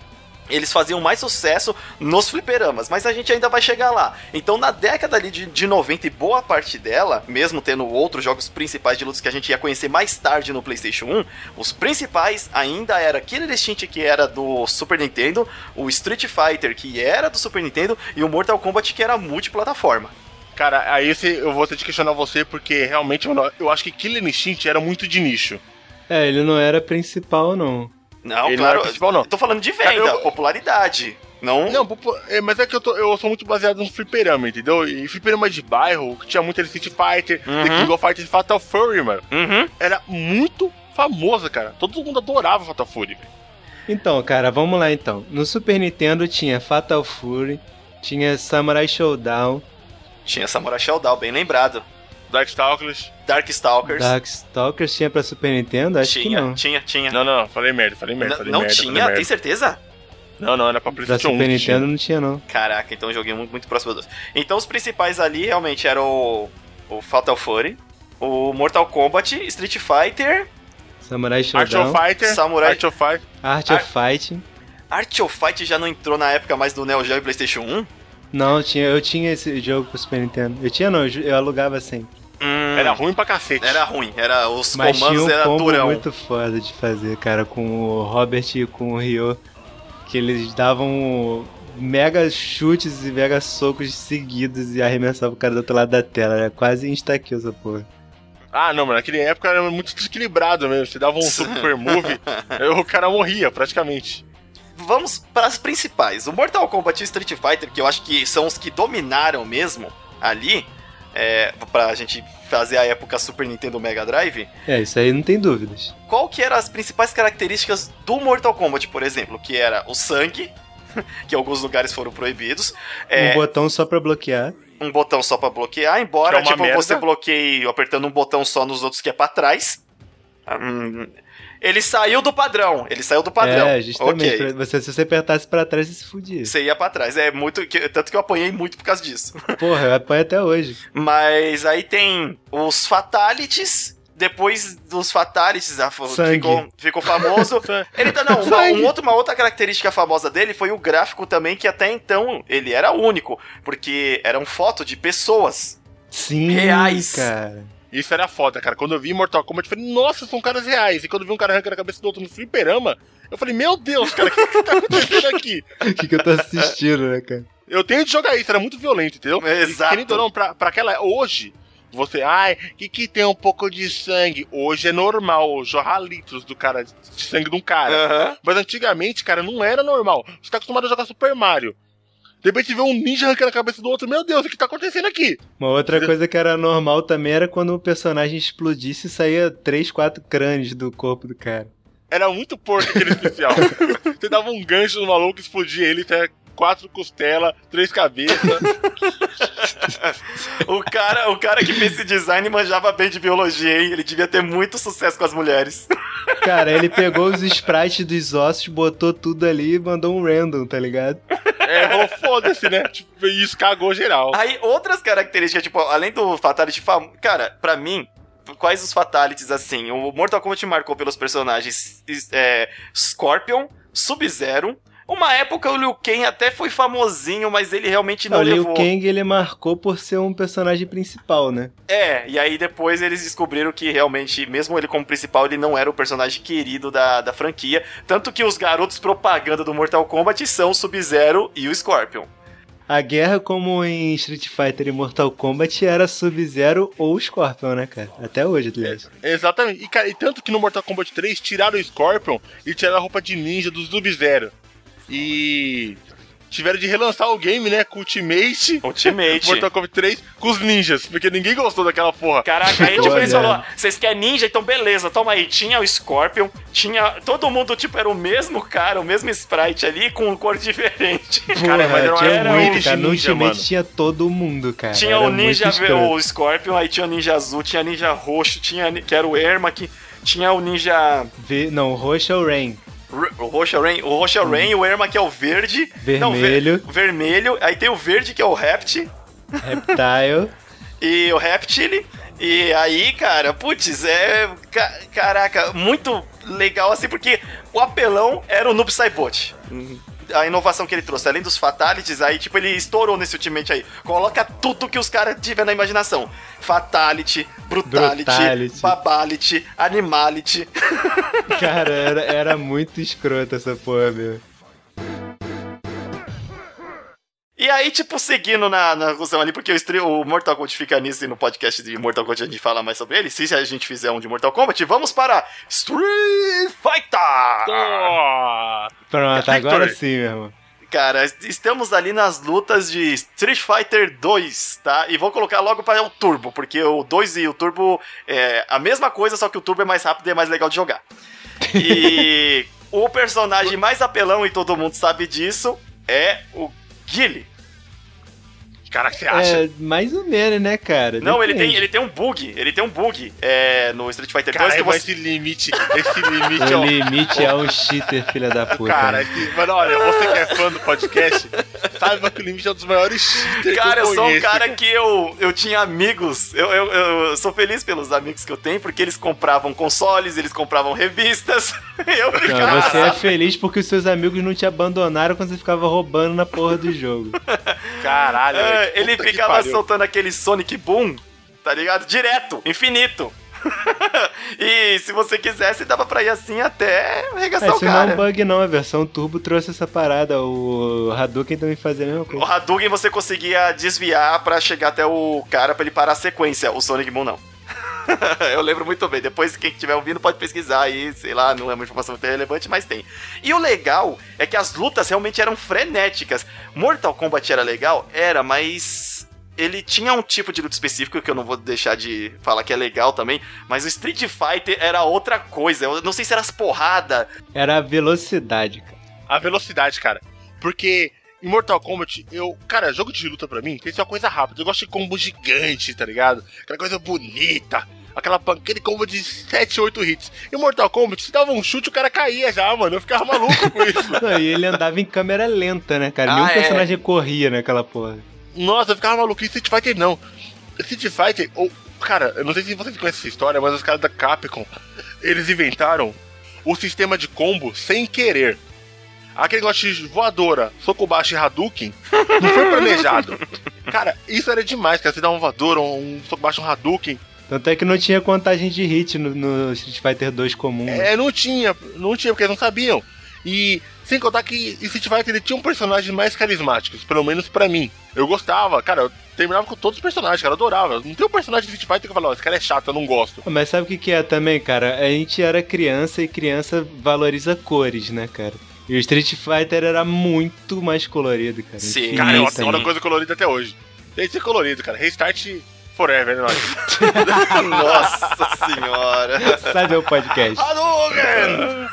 eles faziam mais sucesso nos fliperamas, mas a gente ainda vai chegar lá. Então, na década ali de, de 90 e boa parte dela, mesmo tendo outros jogos principais de lutas que a gente ia conhecer mais tarde no PlayStation 1, os principais ainda era Killer Instinct, que era do Super Nintendo, o Street Fighter, que era do Super Nintendo, e o Mortal Kombat, que era multiplataforma. Cara, aí esse, eu vou ter de questionar você, porque realmente, mano, eu acho que Killer Instinct era muito de nicho. É, ele não era principal, não. Não, Ele não claro, principal, não. eu tô falando de venda, Cara, eu- popularidade. Não, Não, é, mas é que eu, tô, eu sou muito baseado no fliperama, entendeu? E fliperama de bairro, que tinha muito Street Fighter, The Uhum. King of Fighters Fatal Fury, mano. Uhum. Era muito famosa, cara. Todo mundo adorava Fatal Fury, velho. Então, cara, vamos lá então. No Super Nintendo tinha Fatal Fury, tinha Samurai Showdown, Tinha Samurai Shodown, bem lembrado. Darkstalkers. Darkstalkers. Darkstalkers tinha pra Super Nintendo? Acho que tinha, não. tinha, tinha. Não, não, falei merda, falei merda, N- falei não merda. falei tinha? merda. Tem certeza? Não, não, era pra Pra PlayStation 1. Super que tinha. Nintendo não tinha, não. Caraca, então eu joguei muito, muito próximo dos. Então os principais ali realmente eram o, o Fatal Fury, o Mortal Kombat, Street Fighter, Samurai Art Showdown, of Fighter, Samurai- Art of Fighter. Art Ar- of Fighting. Art of Fight já não entrou na época mais do Neo Geo e PlayStation 1? Não, tinha, eu tinha esse jogo pro Super Nintendo. Eu tinha não, eu, eu alugava sempre. Era ruim pra cacete. Era ruim, era os Mas tinha comandos um era combo durão. muito foda de fazer, cara, com o Robert e com o Ryo. Que eles davam mega chutes e mega socos seguidos e arremessavam o cara do outro lado da tela. Era quase insta-kill essa porra. Ah, não, mano, naquela época era muito desequilibrado mesmo. Você dava um super move, o cara morria, praticamente. Vamos para as principais. O Mortal Kombat e o Street Fighter, que eu acho que são os que dominaram mesmo ali, é, pra gente fazer a época Super Nintendo Mega Drive. É, isso aí não tem dúvidas. Qual que eram as principais características do Mortal Kombat, por exemplo? Que era o sangue, que em alguns lugares foram proibidos. É, Um botão só pra bloquear. um botão só pra bloquear, embora é tipo, merda. você bloqueie apertando um botão só nos outros que é pra trás. Hum, ele saiu do padrão. Ele saiu do padrão. É, justamente. Ok. pra Você, se você apertasse pra trás, você se fudia. Você ia pra trás. É muito. que- Tanto que eu apanhei muito por causa disso. Porra, eu apanho até hoje. Mas aí tem os Fatalities. Depois dos Fatalities, ah, ficou, ficou famoso. Ele tá, não, uma, um outro- uma outra característica famosa dele foi o gráfico também, que até então ele era único, porque eram foto de pessoas. Sim, Reais. cara. Isso era foda, cara. Quando eu vi Mortal Kombat, eu falei, nossa, são caras reais. E quando eu vi um cara arrancando a cabeça do outro no fliperama, eu falei, meu Deus, cara, o que, que tá acontecendo aqui? O que, que eu tô assistindo, né, cara? Eu tenho de jogar isso, era muito violento, entendeu? Exato. E, querendo ou não, pra, pra aquela. Hoje, você. Ai, que que tem um pouco de sangue? Hoje é normal jorrar litros do cara, de sangue de um cara. Aham. Mas antigamente, cara, não era normal. Você tá acostumado a jogar Super Mario. De repente vê um ninja arrancando a cabeça do outro. Meu Deus, o que tá acontecendo aqui? Uma outra coisa que era normal também era quando o personagem explodisse e saía três, quatro crânios do corpo do cara. Era muito porco aquele especial. Você dava um gancho no maluco, explodia ele, até quatro costelas, três cabeças. O cara, o cara que fez esse design manjava bem de biologia, hein? Ele devia ter muito sucesso com as mulheres. Cara, ele pegou os sprites dos ossos, botou tudo ali e mandou um random, tá ligado? é, foda-se, né? Tipo, isso cagou geral. Aí, outras características, tipo, além do Fatality fam... Cara, pra mim, quais os Fatalities, assim? O Mortal Kombat marcou pelos personagens é, Scorpion, Sub-Zero. Uma época o Liu Kang até foi famosinho, mas ele realmente não o Liu levou... Kang ele marcou por ser um personagem principal, né? É, e aí depois eles descobriram que realmente, mesmo ele como principal, ele não era o personagem querido da, da franquia. Tanto que os garotos propaganda do Mortal Kombat são o Sub-Zero e o Scorpion. A guerra, como em Street Fighter e Mortal Kombat, era Sub-Zero ou Scorpion, né, cara? Até hoje, aliás. Exatamente. E, cara, e tanto que no Mortal Kombat 3 tiraram o Scorpion e tiraram a roupa de ninja do Sub-Zero. E tiveram de relançar o game, né? Com Ultimate. Ultimate. Mortal Kombat 3 com os ninjas, porque ninguém gostou daquela porra. Caraca, aí tipo, eles falaram, vocês querem ninja? Então beleza, toma aí. Tinha o Scorpion, tinha... Todo mundo, tipo, era o mesmo cara, o mesmo sprite ali, com cor diferente. Cara, mas era uma tinha era muito, cara. No ninja, Ultimate mano. tinha todo mundo, cara. Tinha Era o ninja, o Scorpion, aí tinha o ninja azul, tinha ninja roxo, tinha, que era o Ermac, tinha o ninja... Ve- Não, roxo é o Rain. O roxo é o Rain, o roxo é o Rain, o Ermac é o verde. Não, ver- Vermelho. vermelho. Aí tem o verde, que é o Rept. Reptile. E o Reptile. E aí, cara, putz, é. ca- caraca, muito legal assim, porque o apelão era o Noob Saibot. A inovação que ele trouxe, além dos Fatalities, aí, tipo, ele estourou nesse Ultimate aí. Coloca tudo que os caras tiver na imaginação: Fatality, Brutality, Brutality. Babality, Animality. Cara, era, era muito escroto essa porra, meu. E aí, tipo, seguindo na, na rusão ali, porque o, o Mortal Kombat fica nisso e no podcast de Mortal Kombat a gente fala mais sobre ele. Se a gente fizer um de Mortal Kombat, vamos para Street Fighter! Oh, Pronto, Victory. agora sim, meu irmão. Cara, estamos ali nas lutas de Street Fighter 2, tá? E vou colocar logo para o Turbo, porque o 2 e o Turbo é a mesma coisa, só que o Turbo é mais rápido e é mais legal de jogar. E o personagem mais apelão, e todo mundo sabe disso, é o Guile. cara, que você acha? É, mais ou menos, né, cara? Não, ele tem, ele tem um bug, ele tem um bug é, no Street Fighter 2 Cara, que mas você... esse limite, esse limite é O um... limite é um cheater, filha da puta. Cara, né? mano, olha, você que é fã do podcast, saiba que o limite é um dos maiores cheaters Cara, que eu eu sou um cara que eu, eu tinha amigos. Eu, eu, eu sou feliz pelos amigos que eu tenho, porque eles compravam consoles, eles compravam revistas. Eu Não, ficava. você é feliz porque os seus amigos não te abandonaram quando você ficava roubando na porra do jogo. Caralho, velho, ele ficava soltando aquele Sonic Boom, tá ligado? Direto, infinito. e se você quisesse, dava pra ir assim até arregaçar É, o isso não é cara. um bug não, a versão Turbo trouxe essa parada. O Hadouken também fazia a mesma O coisa. Hadouken você conseguia desviar pra chegar até o cara pra ele parar a sequência. O Sonic Boom não. Eu lembro muito bem. Depois, quem estiver ouvindo pode pesquisar aí, sei lá, não é uma informação muito relevante, mas tem. E o legal é que as lutas realmente eram frenéticas. Mortal Kombat era legal? Era, mas. Ele tinha um tipo de luta específico que eu não vou deixar de falar que é legal também, mas o Street Fighter era outra coisa. Eu não sei se era as porrada. Era a velocidade, cara. A velocidade, cara. Porque em Mortal Kombat, eu. Cara, jogo de luta pra mim tem que ser uma coisa rápida. Eu gosto de combo gigante, tá ligado? Aquela coisa bonita. Aquela pan- aquele combo de 7, 8 hits. Em Mortal Kombat, se dava um chute, o cara caía já, mano. Eu ficava maluco com isso. Não, e ele andava em câmera lenta, né, cara? Ah, Nenhum é. personagem corria naquela porra. Nossa, eu ficava maluco. Em Street Fighter não. Street Fighter, ou. Cara, eu não sei se vocês conhecem essa história, mas os caras da Capcom, eles inventaram o sistema de combo sem querer. Aquele negócio de voadora, soco baixo e Hadouken, não foi planejado. Cara, isso era demais, cara. Você dá um voadora, um soco baixo, um Hadouken. Tanto é que não tinha contagem de hit no, no Street Fighter 2 comum. né? É, não tinha, não tinha, porque eles não sabiam. E sem contar que Street Fighter ele tinha um personagem mais carismáticos, pelo menos pra mim. Eu gostava, cara, eu terminava com todos os personagens, cara, eu adorava. Não tem um personagem de Street Fighter que eu falava, ó, esse cara é chato, eu não gosto. Mas sabe o que, que é também, cara? A gente era criança e criança valoriza cores, né, cara? E o Street Fighter era muito mais colorido, cara. Sim. Infinito, Cara, eu né? adoro coisa colorida até hoje. Tem que ser colorido, cara. Restart forever, né, nós? Nossa senhora. Sabe o podcast? Hadouken!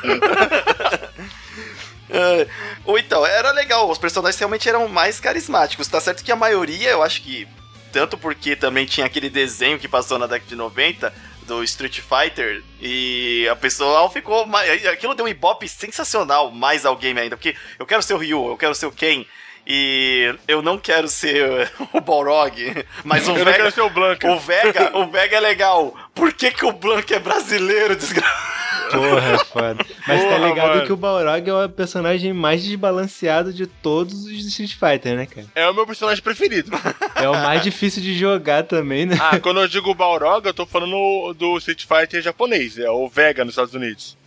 Ou então, era legal, os personagens realmente eram mais carismáticos. Tá certo que a maioria, eu acho que. Tanto porque também tinha aquele desenho que passou na década de 90 do Street Fighter e a pessoa ficou. Aquilo deu um ibope sensacional mais ao game ainda. Porque eu quero ser o Ryu, eu quero ser o Ken. E eu não quero ser o Balrog, mas o eu não Vega, quero ser o Blanca. o Vega, o Vega é legal. Por que, que o Blanca é brasileiro, desgraçado? Porra, é foda. Mas tá Porra, ligado mano. que o Balrog é o personagem mais desbalanceado de todos os Street Fighter, né, cara? É o meu personagem preferido. É o mais difícil de jogar também, né? Ah, quando eu digo Balrog, eu tô falando do Street Fighter japonês, é o Vega nos Estados Unidos.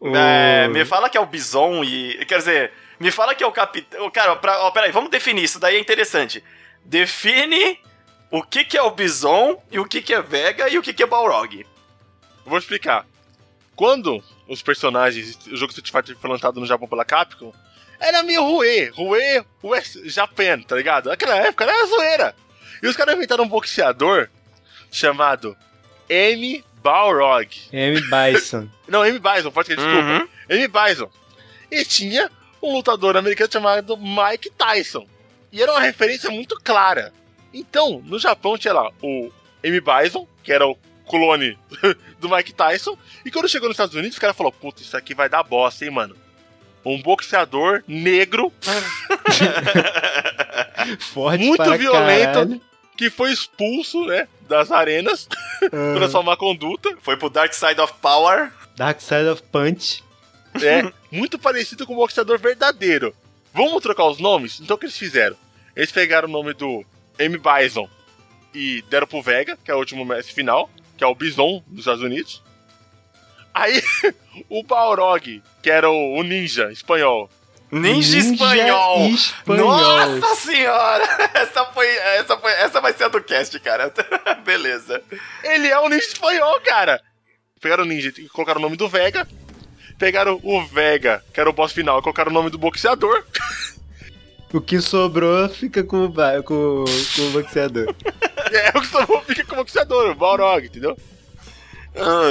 O- É, me fala que é o Bison e. Quer dizer, me fala que é o capitão. Cara, pra, ó, peraí, vamos definir isso, daí é interessante. Define o que, que é o Bison e o que, que é Vega e o que, que é Balrog. Eu vou explicar. Quando os personagens, o jogo Street Fighter foi lançado no Japão pela Capcom, era meio ruê, ruê, West Japan, tá ligado? Naquela época era zoeira. E os caras inventaram um boxeador chamado M. Balrog. M. Bison. Não, M. Bison, pode ser, desculpa. Uhum. M. Bison. E tinha um lutador americano chamado Mike Tyson. E era uma referência muito clara. Então, no Japão tinha lá o M. Bison, que era o clone do Mike Tyson. E quando chegou nos Estados Unidos, o cara falou: Puta, isso aqui vai dar bosta, hein, mano. Um boxeador negro Forte Muito para violento. caralho. que foi expulso, né, das arenas, transformar a conduta. Foi pro Dark Side of Power. Dark Side of Punch. É, muito parecido com o boxeador verdadeiro. Vamos trocar os nomes? Então o que eles fizeram? Eles pegaram o nome do M. Bison e deram pro Vega, que é o último mestre final, que é o Bison dos Estados Unidos. Aí o Balrog, que era o, o ninja espanhol. Ninja, Ninja espanhol. espanhol. Nossa senhora! Essa foi, essa foi, essa vai ser a do cast, cara. Beleza. Ele é um ninja espanhol, cara. Pegaram o ninja e colocaram o nome do Vega. Pegaram o Vega, que era o boss final, e colocaram o nome do boxeador. O que sobrou fica com o, ba- com, com o boxeador. É o que sobrou fica com o boxeador, o Balrog, entendeu?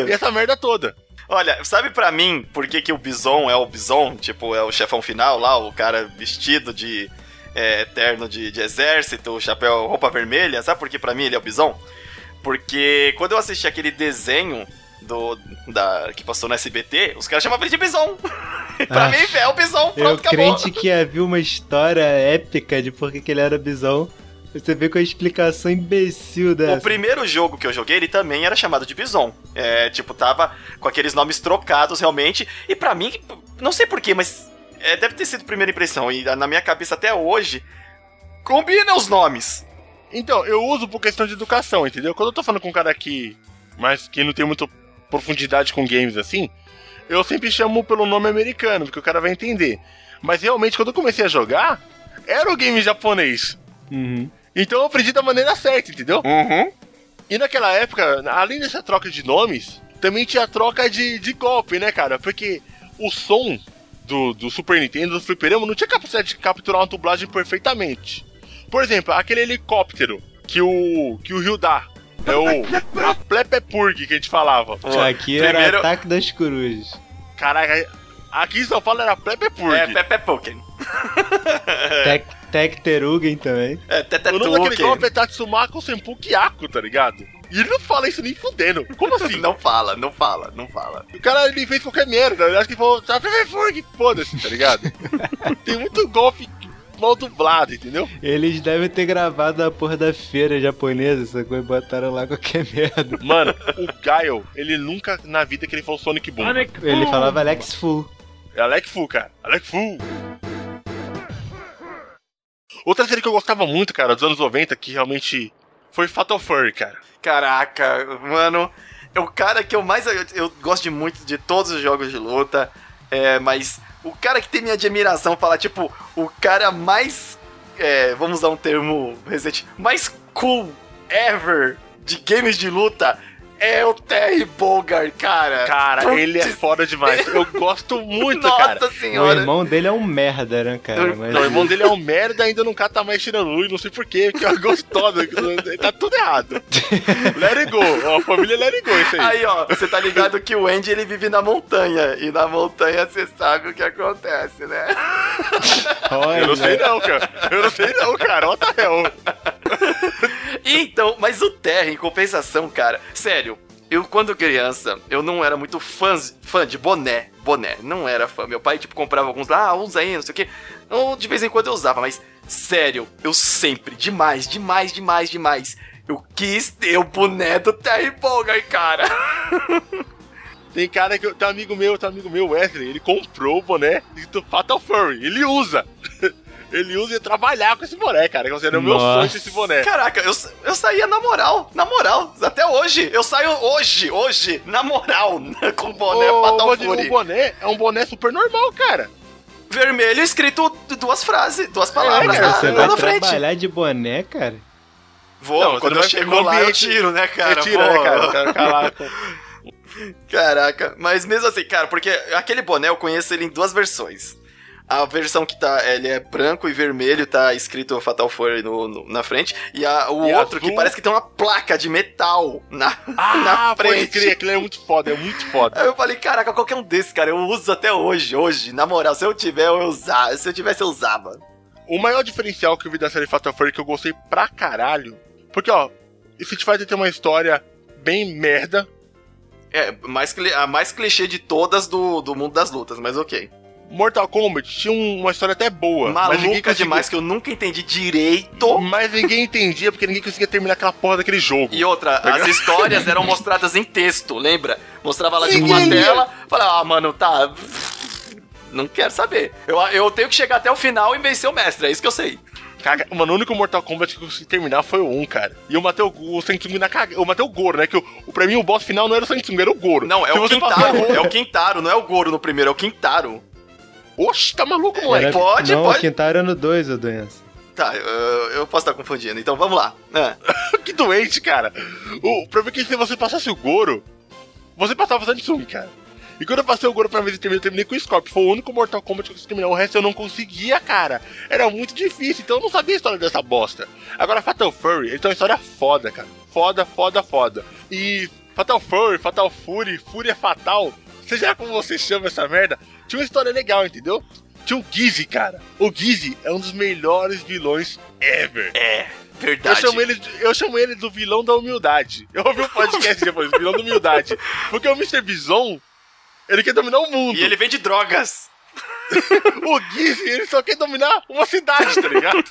E essa merda toda. Olha, sabe pra mim por que, que o Bison é o Bison? Tipo, é o chefão final lá, o cara vestido de é, terno de, de exército, chapéu, roupa vermelha. Sabe por que pra mim ele é o Bison? Porque quando eu assisti aquele desenho do, da, que passou no SBT, os caras chamavam ele de Bison. pra Ah. mim é o Bison, Eu pronto, acabou. crente que havia uma história épica de por que que ele era bisão. Você vê com a explicação imbecil O dessa. primeiro jogo que eu joguei, ele também era chamado de Bison. É, tipo, tava com aqueles nomes trocados realmente. E pra mim, não sei porquê, mas é, deve ter sido primeira impressão. E na minha cabeça até hoje, combina os nomes. Então, eu uso por questão de educação, entendeu? Quando eu tô falando com um cara aqui, mas que não tem muita profundidade com games assim, eu sempre chamo pelo nome americano, porque o cara vai entender. Mas realmente, quando eu comecei a jogar, era o game japonês. Uhum. Então eu aprendi da maneira certa, entendeu? Uhum. E naquela época, além dessa troca de nomes, também tinha a troca de, de golpe, né, cara? Porque o som do, do Super Nintendo, do Fliperama, não tinha capacidade de capturar uma dublagem perfeitamente. Por exemplo, aquele helicóptero que o, que o Ryu dá. É o a Plepepurg que a gente falava. Aqui era primeiro- Ataque das Corujas. Caraca, aqui em São Paulo era Plepepurg. É, Poken. Tec, também. É, o nome daquele golpe Tetetuken. é Tatsumako Senpu Kyaku, tá ligado? E ele não fala isso nem fudendo. Como assim? Não fala, não fala, não fala. O cara ele fez qualquer merda. Eu acho que ele falou, tá, Plepepurg, foda-se, tá ligado? Tem muito golpe mal dublado, entendeu? Eles devem ter gravado a porra da feira japonesa, essa coisa, e botaram lá qualquer merda. Mano, o Gaio, ele nunca na vida que ele falou Sonic Boom. Ele falava Alex Full. É Alec Fu, cara. Alec Fu. Outra série que eu gostava muito, cara, dos anos 90, que realmente foi Fatal Fury, cara. Caraca, mano. É o cara que eu mais. Eu, eu gosto de muito de todos os jogos de luta. É, mas o cara que tem minha admiração falar, tipo, o cara mais. é, vamos usar um termo recente. Mais cool ever de games de luta é o Terry Bogard, cara. Cara, Putz, ele é foda demais. Eu gosto muito, Nossa cara. O senhora. irmão dele é um merda, né, cara? Mas Não, o irmão dele é um merda ainda não cata mais Shiralu, não sei porquê, porque é gostosa. tá tudo errado. Let it go. Ó, a família Let it go, isso aí. Aí, ó, você tá ligado que o Andy ele vive na montanha. E na montanha você sabe o que acontece, né? olha, Eu não sei não, cara. Eu não sei não, cara. What the hell? Então, mas o Terra, em compensação, cara, sério, eu quando criança, eu não era muito fã, fã de boné, boné, não era fã. Meu pai, tipo, comprava alguns lá, ah, usa aí, não sei o quê. Eu, de vez em quando eu usava, mas sério, eu sempre, demais, demais, demais, demais, eu quis ter o boné do Terry Bogard, cara. Tem cara que. Tem um amigo meu, tem um amigo meu, Wesley, ele comprou o boné do Fatal Fury. Ele usa. Ele usa e trabalhar com esse boné, cara. Que era o meu sonho esse boné. Caraca, eu, eu saía na moral, na moral, até hoje. Eu saio hoje, hoje, na moral, com o boné Ô, Fatal Valdir, Fury. O boné é um boné super normal, cara. Vermelho escrito duas frases, duas palavras cara, na, Você lá vai na frente. trabalhar de boné, cara? Vou, Não, quando eu chego lá eu tiro, né, cara? é tira, Pô. né, cara? O cara fica lá com- Caraca, mas mesmo assim, cara, porque aquele boné eu conheço ele em duas versões. A versão que tá, ele é branco e vermelho, tá escrito Fatal Fury no, no- na frente. E a- o E outro azul. que parece que tem uma placa de metal na, Ah, na pode frente. crer, aquilo é muito foda, é muito foda. Aí eu falei, caraca, qualquer um desses, cara, eu uso até hoje, hoje. Na moral, se eu tiver, eu usar. Se eu tivesse, eu usava. O maior diferencial que eu vi da série Fatal Fury que eu gostei pra caralho. Porque, ó, Street Fighter tem uma história bem merda. É, mais, a mais clichê de todas do, do mundo das lutas, mas ok. Mortal Kombat tinha um- uma história até boa. Maluca demais que eu nunca entendi direito. Mas ninguém entendia porque ninguém conseguia terminar aquela porra daquele jogo. E outra, Tá as ligado? histórias eram mostradas em texto, lembra? Mostrava lá tipo Ninguém uma tela, falava, ah, mano, tá. Não quero saber. Eu, eu tenho que chegar até o final e vencer o mestre, é isso que eu sei. Cara, mano, o único Mortal Kombat que eu consegui terminar foi o 1, cara. E eu matei o, o Samsung na caga. Eu matei o Goro, né? Que o, pra mim o boss final não era o Samsung, era o Goro. Não, é Se o Quintaro, é o Quintaro, não é o Goro no primeiro, é o Quintaro. Oxe, tá maluco, moleque? Era- pode, não, pode. o Quintaro é no 2, ô doença. Tá, eu, eu posso estar confundindo, então vamos lá. É. que doente, cara. O problema é que se você passasse o Goro, você passava o Samsung, cara. E quando eu passei o Goro pra vez e terminei, eu terminei com o Scorpio. Foi o único Mortal Kombat que eu consegui terminar. O resto eu não conseguia, cara. Era muito difícil, então eu não sabia a história dessa bosta. Agora, Fatal Fury, ele tem uma história foda, cara. Foda, foda, foda. E Fatal Fury, Fatal Fury, Fúria Fatal, seja como você chama essa merda, tinha uma história legal, entendeu? Tinha o Gizzy, cara. O Gizzy é um dos melhores vilões ever. É, Eu verdade. chamo, ele, eu chamo ele do vilão da humildade. Eu ouvi um podcast depois, vilão da humildade. Porque o Mr. Bison, ele quer dominar o mundo. E ele vende drogas. O Gizzy, ele só quer dominar uma cidade, tá ligado?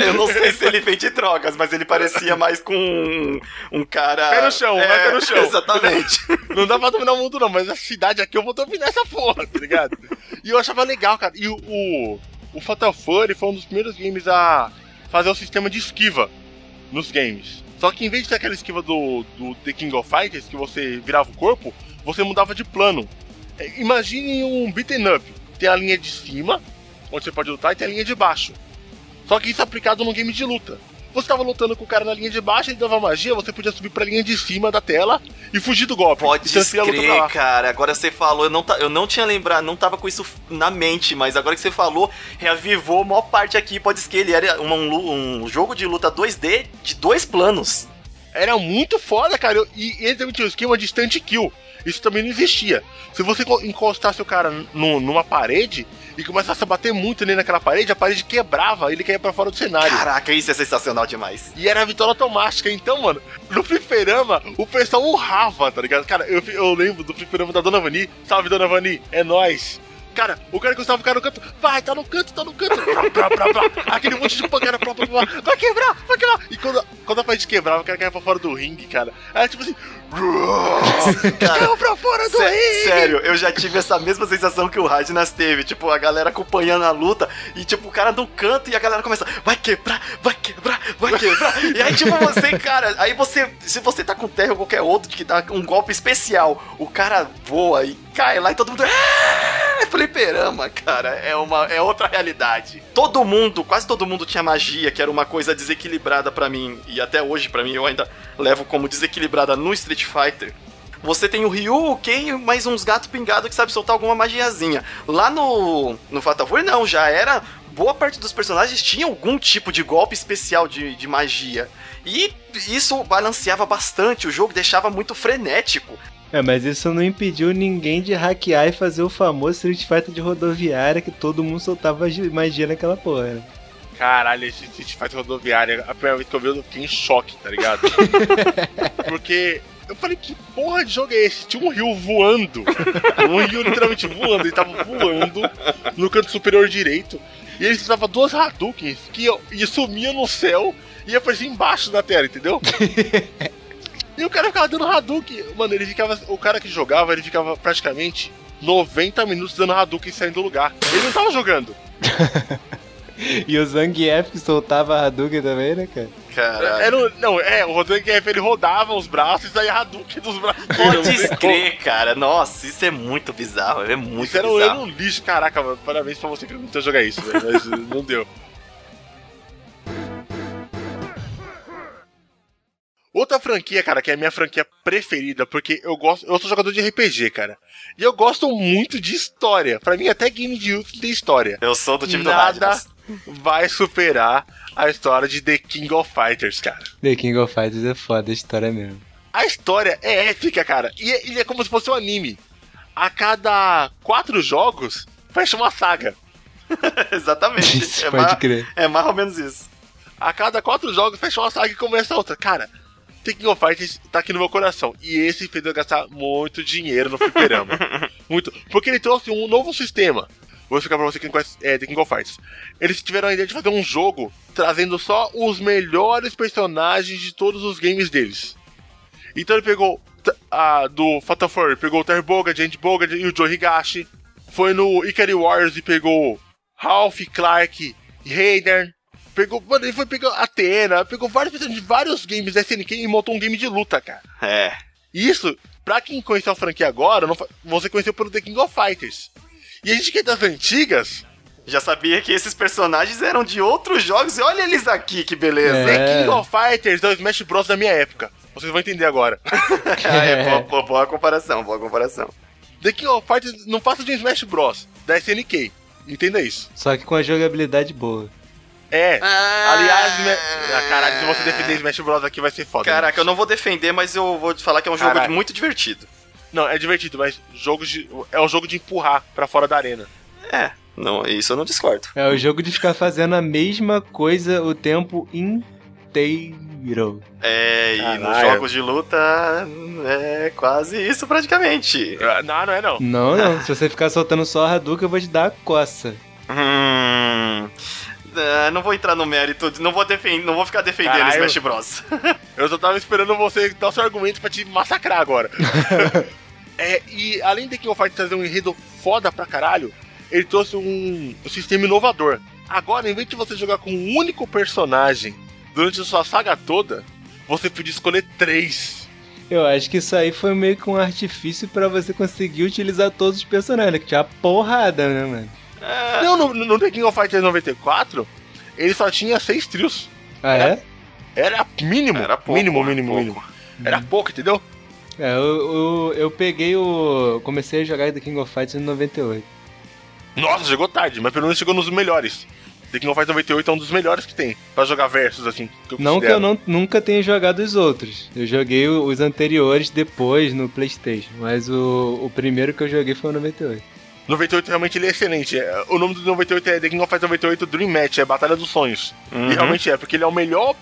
Eu não sei se ele vende drogas, mas ele parecia mais com um, um cara. Pé no chão, vai pé no chão. Exatamente. Não dá pra dominar o mundo, não, mas a cidade aqui eu vou dominar essa porra, tá ligado? E eu achava legal, cara. E o, o, o Fatal Fury foi um dos primeiros games a fazer o sistema de esquiva nos games. Só que em vez de ter aquela esquiva do, do The King of Fighters, que você virava o corpo, você mudava de plano. É, Imagine um beaten up. Tem a linha de cima, onde você pode lutar, e tem a linha de baixo. Só que isso é aplicado num game de luta. Você tava lutando com o cara na linha de baixo, ele dava magia, você podia subir pra linha de cima da tela e fugir do golpe. Pode crer, cara. Agora você falou, eu não, eu não tinha lembrado, não tava com isso na mente, mas agora que você falou, reavivou a maior parte aqui. Pode ser que ele era um, um um jogo de luta 2D de dois planos. Era muito foda, cara. E ele também tinha o esquema de instant kill. Isso também não existia. Se você co- encostasse o cara nu- numa parede e começasse a bater muito nele naquela parede, a parede quebrava e ele caía pra fora do cenário. Caraca, isso é sensacional demais. E era a vitória automática. Então, mano, no fliperama, o pessoal urrava, tá ligado? Cara, eu, eu lembro do fliperama da Dona Vani. Salve, Dona Vani, é nóis. Cara, o cara que ficar no canto, vai, tá no canto, tá no canto. Plá, plá, plá. Aquele monte de pancada, vai quebrar, vai quebrar. E quando, quando a parede quebrava, o cara caia pra fora do ringue, cara. Era tipo assim, Pra fora do ringue. sério, eu já tive essa mesma sensação que o Radnas teve. Tipo, a galera acompanhando a luta e, tipo, o cara no canto e a galera começa, vai quebrar, vai quebrar, vai quebrar. e aí, tipo, você, cara, aí você, se você tá com terra ou qualquer outro que dá um golpe especial, o cara voa e cai lá e todo mundo. "Ah!" É fliperama, cara. É, uma, é outra realidade. Todo mundo, quase todo mundo tinha magia, que era uma coisa desequilibrada pra mim. E até hoje, pra mim, eu ainda levo como desequilibrada no Street Fighter. Você tem o Ryu, o Ken e mais uns gatos pingados que sabe soltar alguma magiazinha. Lá no, no Fatal Fury, não, já era. Boa parte dos personagens tinha algum tipo de golpe especial de, de magia. E isso balanceava bastante, o jogo deixava muito frenético. É, mas isso não impediu ninguém de hackear e fazer o famoso Street Fighter de rodoviária que todo mundo soltava gi- magia naquela porra. né? Caralho, esse Street Fighter rodoviária, a primeira vez que eu vi, eu fiquei em choque, tá ligado? Porque eu falei, que porra de jogo é esse? Tinha um rio voando. Um rio literalmente voando, ele tava voando no canto superior direito. E ele usava duas Hadoukens que e sumiam no céu e apareciam embaixo da tela, entendeu? E o cara ficava dando Hadouken. Mano, ele ficava. O cara que jogava, ele ficava praticamente 90 minutos dando Hadouken e saindo do lugar. Ele não tava jogando. E o Zangief que soltava Hadouken também, né, cara? Cara. Era, o- não, é, o Rodanguef ele rodava os braços e saía Hadouken dos braços Pode crer, cara. Nossa, isso é muito bizarro. É muito Isso era, um- bizarro. era um lixo, caraca, mano. Parabéns pra você que não tentou jogar isso, velho. Mas não deu. Outra franquia, cara, que é a minha franquia preferida, porque eu gosto. Eu sou jogador de RPG, cara. E eu gosto muito de história. Pra mim, até game de luta tem história. Eu sou do time do Nada vai superar a história de The King of Fighters, cara. The King of Fighters é foda a história mesmo. A história é épica, cara. E é, ele é como se fosse um anime. A cada quatro jogos, fecha uma saga. Exatamente. Isso, é, pode mais, crer. é mais ou menos isso. A cada quatro jogos, fecha uma saga e começa outra. Cara, The King of Fighters tá aqui no meu coração. E esse fez eu gastar muito dinheiro no fliperama. muito. Porque ele trouxe um novo sistema. Vou explicar pra você quem conhece é, The King of Fighters. Eles tiveram a ideia de fazer um jogo trazendo só os melhores personagens de todos os games deles. Então ele pegou a, do Fatal Fury, pegou o Terry Bogard, Andy Bogard e o Joe Higashi. Foi no Ikari Warriors e pegou Ralph, Clark e Hayden. Pegou, mano, ele foi pegar Athena, pegou vários personagens de vários games da SNK e montou um game de luta, cara. É. Isso, pra quem conheceu a franquia agora, não você conheceu pelo The King of Fighters. E a gente que é das antigas, Já sabia que esses personagens eram de outros jogos e olha eles aqui, que beleza. É. The King of Fighters é o Smash Bros da minha época. Vocês vão entender agora. Ah, é, boa, boa- boa comparação, boa comparação. The King of Fighters não passa de um Smash Bros da SNK. Entenda isso. Só que com a jogabilidade boa. É. Ah. Aliás, me... ah, caralho, se você defender Smash Bros aqui vai ser foda. Caraca, né? eu não vou defender, mas eu vou te falar que é um jogo Caralho. muito divertido. Não, é divertido, mas jogos de... é um jogo de empurrar pra fora da arena. É, não, isso eu não discordo. É o jogo de ficar fazendo a mesma coisa o tempo inteiro. É, e nos jogos de luta é quase isso praticamente. Ah, Não, não é não. Não, não. Se você ficar soltando só a Hadouken, eu vou te dar a coça. Ah, não vou entrar no mérito, de- não vou defender, não vou ficar defendendo Caralho. Smash Bros. Eu só tava esperando você dar o seu argumento pra te massacrar agora. é, e além de King of Fighters trazer um enredo foda pra caralho, ele trouxe um, um sistema inovador. Agora, em vez de você jogar com um único personagem durante a sua saga toda, você podia escolher três. Eu acho que isso aí foi meio que um artifício pra você conseguir utilizar todos os personagens, que tinha uma porrada, né, mano? Ah, Não, no, no The King of Fighters 94, ele só tinha seis trios. Ah, é? Era mínimo. Era pouco, mínimo, era mínimo, pouco. mínimo. Era pouco, entendeu? É, eu, eu, eu peguei o. Comecei a jogar The King of Fighters em 98. Nossa, chegou tarde, mas pelo menos chegou nos melhores. The King of Fighters 98 é um dos melhores que tem pra jogar versus, assim. Que eu Não que eu não, nunca tenha jogado os outros. Eu joguei os anteriores depois no PlayStation. Mas o, o primeiro que eu joguei foi o 98. 98 realmente ele é excelente. É, O nome do 98 é The King of Fighters 98 Dream Match, é Batalha dos Sonhos. Uhum. E realmente é, porque ele é o melhor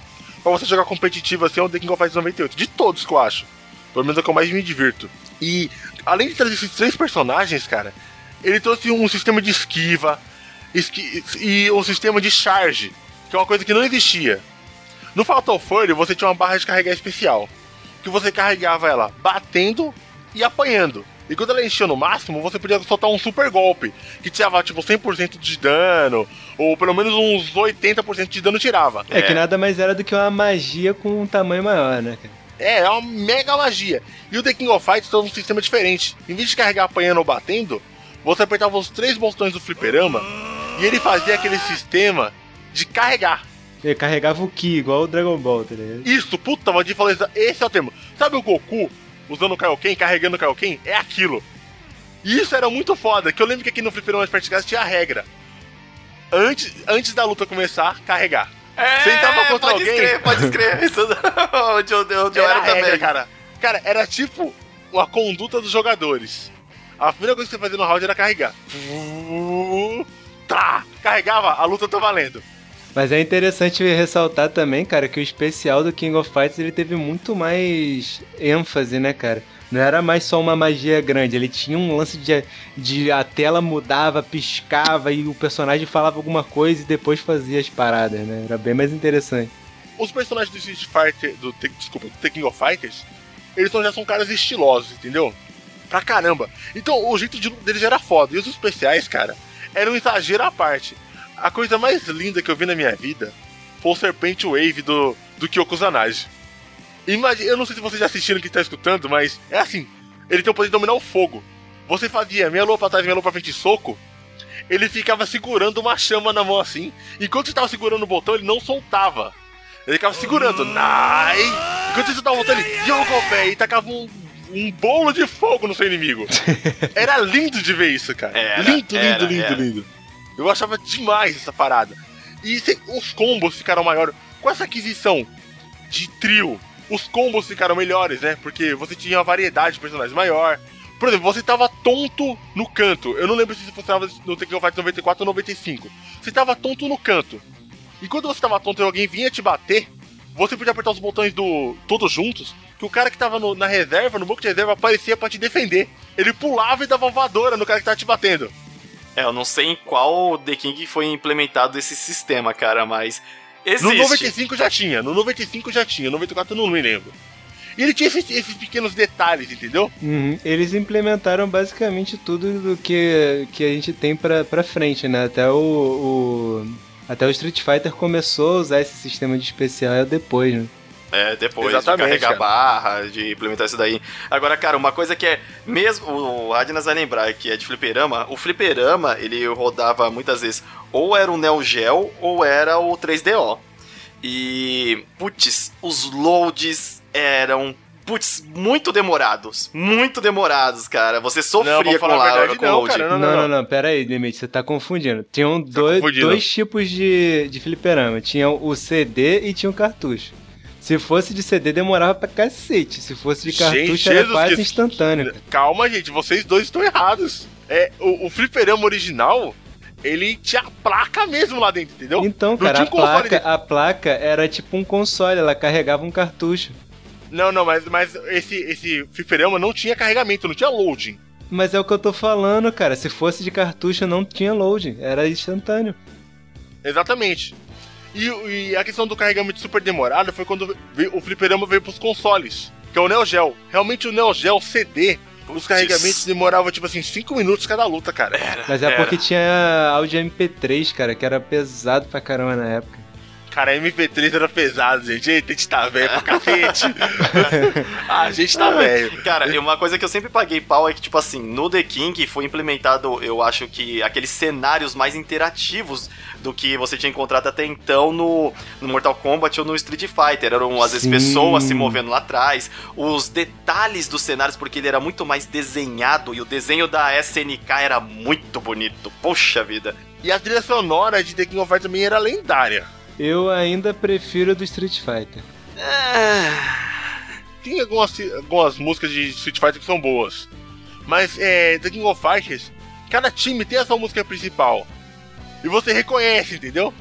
pra você jogar competitivo assim, é o The King of Fighters 98. De todos que eu acho. Pelo menos é o que eu mais me divirto. E além de trazer esses três personagens, cara, ele trouxe um sistema de esquiva esqui- e um sistema de charge, que é uma coisa que não existia. No Fatal Fury você tinha uma barra de carregar especial, que você carregava ela batendo e apanhando. E quando ela enchia no máximo, você podia soltar um super golpe, que tirava tipo 100% de dano, ou pelo menos uns 80% de dano tirava. É. que nada mais era do que uma magia com um tamanho maior, né, cara? É, é uma mega magia. E o The King of Fighters tem um sistema diferente. Em vez de carregar apanhando ou batendo, você apertava os três botões do fliperama e ele fazia aquele sistema de carregar. Ele carregava o Ki, igual o Dragon Ball, tá ligado? Isso, puta, Valdir falou isso. Esse é o termo. Sabe o Goku usando o Kaioken, carregando o Kaioken? É aquilo. E isso era muito foda, que eu lembro que aqui no Fliperama de Verticais tinha a regra. Antes, antes da luta começar, carregar. Você entrava contra pode alguém- Escrever, pode escrever. Isso onde eu, onde eu Era era regra, também. cara. Cara, era tipo a conduta dos jogadores. A primeira coisa que você fazia no round era carregar. Tá! Carregava, a luta tá valendo. Mas é interessante ressaltar também, cara, que o especial do King of Fighters ele teve muito mais ênfase, né, cara? Não era mais só uma magia grande, ele tinha um lance de, de a tela mudava, piscava e o personagem falava alguma coisa e depois fazia as paradas, né? Era bem mais interessante. Os personagens do Street Fighter, do, desculpa, do The King of Fighters, eles já são caras estilosos, entendeu? Pra caramba. Então o jeito de deles era foda. E os especiais, cara, era um exagero à parte. A coisa mais linda que eu vi na minha vida foi o Serpente Wave do, do Kyoko Zanage. Imagina, eu não sei se vocês já assistiram que tá escutando, mas é assim: ele tem o poder de dominar o fogo. Você fazia meia lua pra trás, meia lua pra frente soco. Ele ficava segurando uma chama na mão assim. Enquanto você tava segurando o botão, ele não soltava. Ele ficava segurando. Nai! Enquanto você tava voltando, ele. Yogo, véi! E tacava um, um bolo de fogo no seu inimigo. Era lindo de ver isso, cara. Era, lindo, lindo, era, lindo, era. lindo. Eu achava demais essa parada. E os combos ficaram maiores. Com essa aquisição de trio, os combos ficaram melhores, né? Porque você tinha uma variedade de personagens maior. Por exemplo, você tava tonto no canto. Eu não lembro se você tava no Tekken Fight 94 ou 95. Você tava tonto no canto. E quando você tava tonto e alguém vinha te bater, você podia apertar os botões do todos juntos, que o cara que tava no- na reserva, no banco de reserva, aparecia pra te defender. Ele pulava e dava uma voadora no cara que tava te batendo. É, eu não sei em qual The King foi implementado esse sistema, cara, mas existe. No 95 já tinha, no 95 já tinha, no 94 eu não me lembro. E ele tinha esses, esses pequenos detalhes, entendeu? Uhum. Eles implementaram basicamente tudo do que, que a gente tem pra, pra frente, né? Até o, o até o Street Fighter começou a usar esse sistema de especial depois, né? É, depois Exatamente, de carregar cara. barra, de implementar isso daí. Agora, cara, uma coisa que é mesmo. O Adnas vai lembrar que é de fliperama. O fliperama, ele rodava muitas vezes ou era o Neo Geo ou era o 3DO. E. Putz, os loads eram. Putz, muito demorados. Muito demorados, cara. Você sofria pra com, falar a verdade, com não, load. cara, Não, não, não, não. não, pera aí, Limite, você tá confundindo. Tinham dois, confundindo. dois tipos de, de fliperama. Tinha o CD e tinha o cartucho. Se fosse de CD, demorava pra cacete. Se fosse de cartucho, Gente, era quase Cristo. instantâneo. Calma, gente, vocês dois estão errados. É, o, o fliperama original, ele tinha a placa mesmo lá dentro, entendeu? Então, Não cara, a placa, a placa era tipo um console, ela carregava um cartucho. Não, não, mas, mas esse, esse fliperama não tinha carregamento, não tinha loading. Mas é o que eu tô falando, cara. Se fosse de cartucho, não tinha loading. Era instantâneo. Exatamente. E, e a questão do carregamento super demorado foi quando veio- o fliperama veio pros consoles, que é o Neo Geo. Realmente o Neo Geo CD, os carregamentos demoravam tipo assim 5 minutos cada luta, cara. Mas é Era. porque tinha áudio MP3, cara, que era pesado pra caramba na época. Cara, MP3 era pesado, gente. Eita, a gente tá velho pra cacete. ah, a gente tá velho. Cara, e uma coisa que eu sempre paguei pau é que, tipo assim, no The King foi implementado, eu acho que aqueles cenários mais interativos do que você tinha encontrado até então no, no Mortal Kombat ou no Street Fighter. Eram, às vezes, Sim. pessoas se movendo lá atrás. Os detalhes dos cenários, porque ele era muito mais desenhado e o desenho da SNK era muito bonito. Poxa vida. E a trilha sonora de The King of Fighters também era lendária. Eu ainda prefiro a do Street Fighter. Tem algumas, algumas músicas de Street Fighter que são boas. Mas é, The King of Fighters, cada time tem a sua música principal. E você reconhece, entendeu?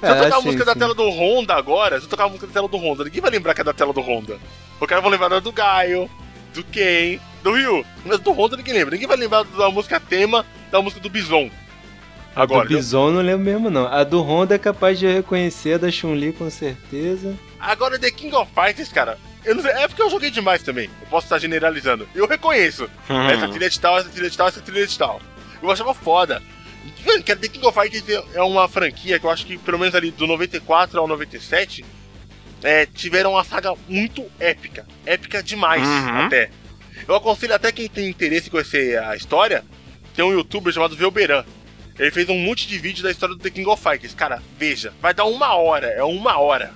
Se eu É, tocar a sim, música da sim. tela do Honda agora, se eu tocar a música da tela do Honda, ninguém vai lembrar que é da tela do Honda. O cara vai lembrar da do Gaio, do Ken, do Ryu. Mas do Honda ninguém lembra. Ninguém vai lembrar da música tema da música do Bison. A Agora, do Bison eu não lembro mesmo, não. A do Honda é capaz de eu reconhecer, a da Chun-Li com certeza. Agora The King of Fighters, cara, eu não sei, é porque eu joguei demais também. Eu posso estar generalizando. Eu reconheço. Essa trilha de tal, essa trilha de tal, essa trilha de tal. Eu achava foda. Vendo que a The King of Fighters é uma franquia que eu acho que pelo menos ali do 94 ao 97 é, tiveram uma saga muito épica. Épica demais, Uhum. até. Eu aconselho até quem tem interesse em conhecer a história, tem um youtuber chamado Velberan. Ele fez um monte de vídeo da história do The King of Fighters. Cara, veja, vai dar uma hora, é uma hora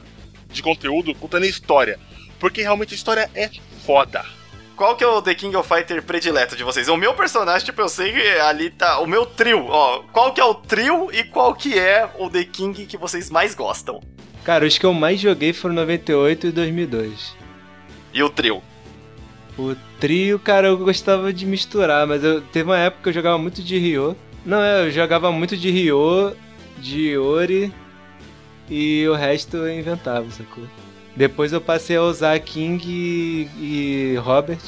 de conteúdo contando a história. Porque realmente a história é foda. Qual que é o The King of Fighter predileto de vocês? O meu personagem, tipo, eu sei que ali tá. O meu trio, ó. Qual que é o trio e qual que é o The King que vocês mais gostam? Cara, os que eu mais joguei foram 98 e 2002. E o trio? O trio, cara, eu gostava de misturar, mas eu teve uma época que eu jogava muito de Ryo. Não, é, eu jogava muito de Ryo, de Ori e o resto eu inventava, sacou? Depois eu passei a usar King e, e Robert,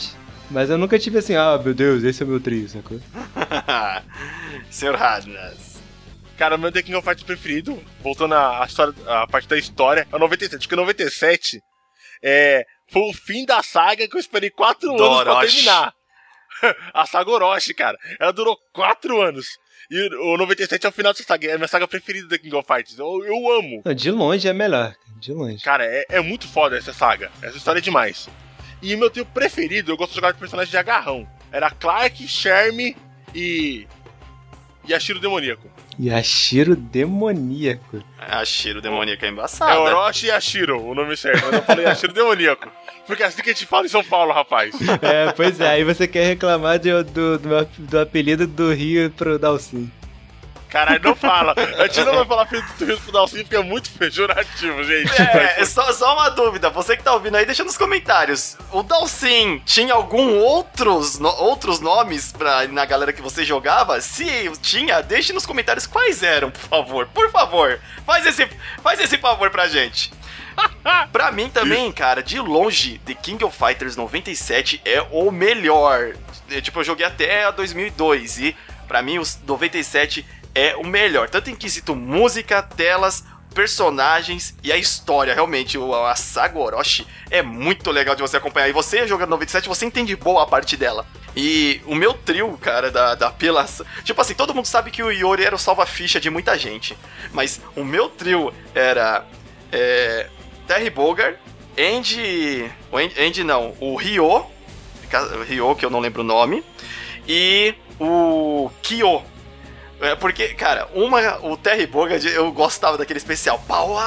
mas eu nunca tive assim, ah, meu Deus, esse é o meu trio, sacou? Senhor Radnas. Cara, o meu The King of Fighters preferido, voltando à história, à parte da história, é o 97. Porque o 97 é, foi o fim da saga que eu esperei 4 anos pra terminar. a saga Orochi, cara. Ela durou 4 anos. E o 97 é o final dessa saga. É a minha saga preferida da King of Fighters. Eu, eu amo. De longe é melhor, de longe. Cara, é, é muito foda essa saga. Essa história é demais. E meu trio preferido, eu gosto de jogar de personagem de agarrão. Era Clark, Sherm e. E Ashiro Demoníaco. Yashiro demoníaco. A Shiro demoníaca é É embaçada. Orochi e Ashiro, o nome certo. Mas eu falei Ashiro Demoníaco. Porque é assim que a gente fala em São Paulo, rapaz. É, pois é, aí você quer reclamar de- do, do, do apelido do Rio pro Dalcin. Caralho, não fala. A gente não vai falar filho do Rio pro Dalcin porque é muito pejorativo, gente. É, é só, só uma dúvida, você que tá ouvindo aí, deixa nos comentários. O Dalsin tinha algum outros, no- outros nomes pra, na galera que você jogava? Se tinha, deixe nos comentários quais eram, por favor. Por favor, faz esse, faz esse favor pra gente. pra mim também, cara, de longe, The King of Fighters 97 é o melhor. É, Tipo, eu joguei até a 2002 e Pra mim, o 97 é o melhor. Tanto em quesito música, telas, personagens e a história. Realmente, o, a saga Orochi é muito legal de você acompanhar. E você jogando 97, você entende boa parte dela. E o meu trio, cara, da, da apelação. Tipo assim, todo mundo sabe que o Yori era o salva-ficha de muita gente. Mas o meu trio era. É, Terry Bogard, Andy. O Andy, Andy não, o Ryo. Ryo, que eu não lembro o nome. E o Kyo. É porque, cara, uma, o Terry Bogard, eu gostava daquele especial. Power!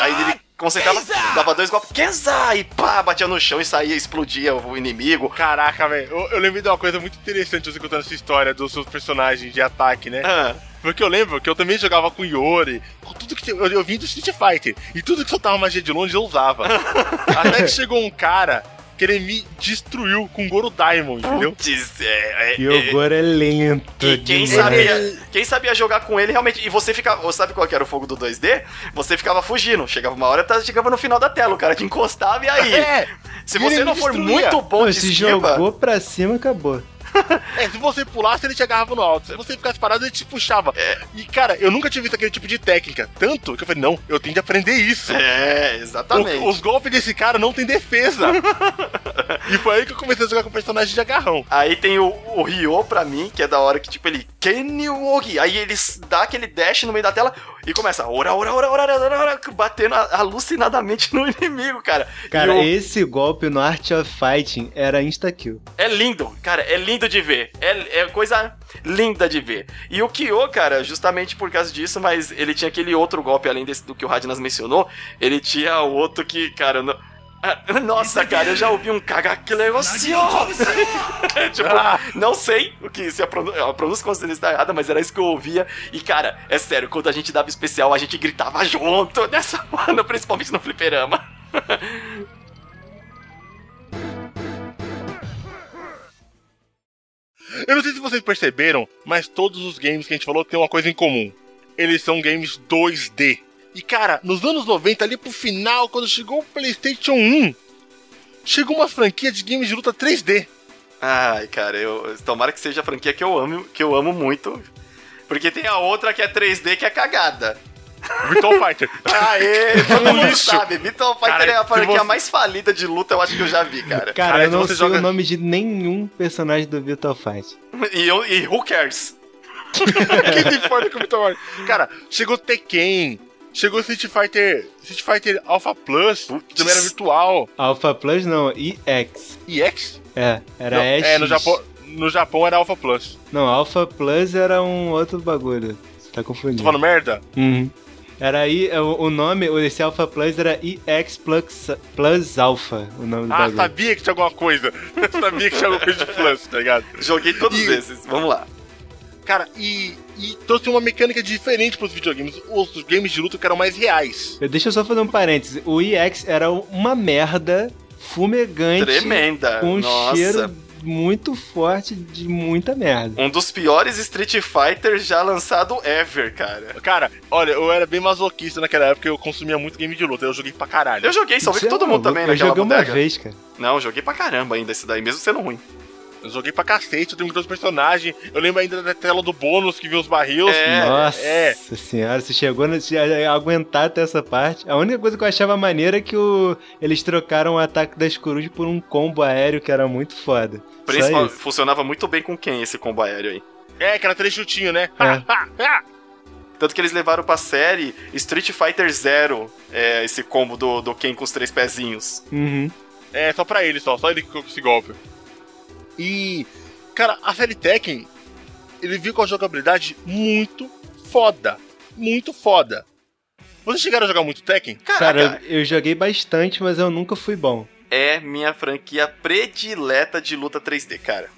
Aí ele concentrava, dava dois golpes, Kenza! E pá, batia no chão e saía, explodia o inimigo. Caraca, velho. Eu, eu lembro de uma coisa muito interessante você contando essa história dos seus personagens de ataque, né? Ah, Porque eu lembro que eu também jogava com Yori, com tudo que. Eu, eu vim do Street Fighter, e tudo que soltava magia de longe eu usava. Até que chegou um cara que ele me destruiu com Goro Diamond, entendeu? putz, é, é, E o Goro é lento. E quem demais. sabia, quem sabia jogar com ele realmente. E você ficava. Sabe qual que era o fogo do 2D? Você ficava fugindo. Chegava uma hora, tá- chegava no final da tela, o cara te encostava e aí. É, se você não me for destruía. muito bom Pô, de se esquiva, jogou pra cima, acabou. é, se você pulasse, ele te agarrava no alto. Se você ficasse parado, ele te puxava. E, cara, eu nunca tinha visto aquele tipo de técnica. Tanto que eu falei, não, eu tenho de aprender isso. É, exatamente. O- os golpes desse cara não tem defesa. e foi aí que eu comecei a jogar com personagem de agarrão. Aí tem o, o Ryo pra mim, que é da hora que, tipo, ele. Kenyogi. Aí ele dá aquele dash no meio da tela e começa. Ora, ora, ora, ora, ora, ora, batendo alucinadamente no inimigo, cara. Cara, esse golpe no Art of Fighting era insta-kill. É lindo, cara, é lindo de ver. É, é coisa linda de ver. E o Kyo, cara, justamente por causa disso, mas ele tinha aquele outro golpe, além desse do que o Radnas mencionou, ele tinha o outro que, cara, não- Nossa, cara, eu já ouvi um cagaque negócio. tipo, não sei o que se a, a pronúncia com certeza está errada, mas era isso que eu ouvia. E, cara, é sério, quando a gente dava especial, a gente gritava junto nessa mano, principalmente no fliperama. Eu não sei se vocês perceberam, mas todos os games que a gente falou têm uma coisa em comum. Eles são games 2D. E cara, nos anos 90, ali pro final, quando chegou o PlayStation 1, chegou uma franquia de games de luta 3D. Ai, cara, eu tomara que seja a franquia que eu amo, que eu amo muito. Porque tem a outra que é 3D que é cagada. Virtual Fighter. Aê, todo mundo lixo. sabe. Virtual Fighter Cara, é a franquia você- mais falida de luta, eu acho que eu já vi, cara. Cara, Cara, eu não sei joga- o nome de nenhum personagem do Virtual Fight. E, eu- e who cares? Quem se importa com o Virtual Fighter? Cara, chegou Tekken, chegou Street Fighter, Street Fighter Alpha Plus, que também era virtual. Alpha Plus não, EX. EX? É, era Não, EX. é, no Japão, no Japão era Alpha Plus. Não, Alpha Plus era um outro bagulho. Você tá Tô confundindo. falando merda? Uhum. Era aí, o, o nome, esse Alpha Plus era EX Plus, Plus Alpha, o nome do Ah, bagulho. sabia que tinha alguma coisa. sabia que tinha alguma coisa de Plus, tá ligado? Joguei todos E- esses, vamos lá. Cara, e, e trouxe uma mecânica diferente pros videogames. Os games de luta que eram mais reais. Deixa eu só fazer um parêntese. O EX era uma merda fumegante Tremenda. com um Nossa. cheiro muito forte de muita merda. Um dos piores Street Fighters já lançado ever, cara. Cara, olha, eu era bem masoquista naquela época, eu consumia muito game de luta, eu joguei pra caralho. Eu joguei, só vi Você que todo é mundo também Eu naquela joguei uma bodega. vez, cara. Não, eu joguei pra caramba ainda esse daí, mesmo sendo ruim. Eu joguei pra cacete, eu tenho muitos personagens. Eu lembro ainda da tela do bônus que vinha os barris. É, Nossa é. senhora, você chegou a a- a aguentar até essa parte. A única coisa que eu achava maneira é que o, eles trocaram o ataque das corujas por um combo aéreo que era muito foda. Principal, isso. funcionava muito bem com quem esse combo aéreo aí. É, que era três chutinhos, né? É. Ha, ha, ha. Tanto que eles levaram pra série Street Fighter Zero, é, esse combo do, do Ken com os três pezinhos. Uhum. É, só pra ele, só. Só ele que ficou com esse golpe. E, cara, a série Tekken, ele viu com a jogabilidade muito foda. Muito foda. Vocês chegaram a jogar muito Tekken? Caraca, Cara, eu, eu joguei bastante, mas eu nunca fui bom. é minha franquia predileta de luta 3D, cara.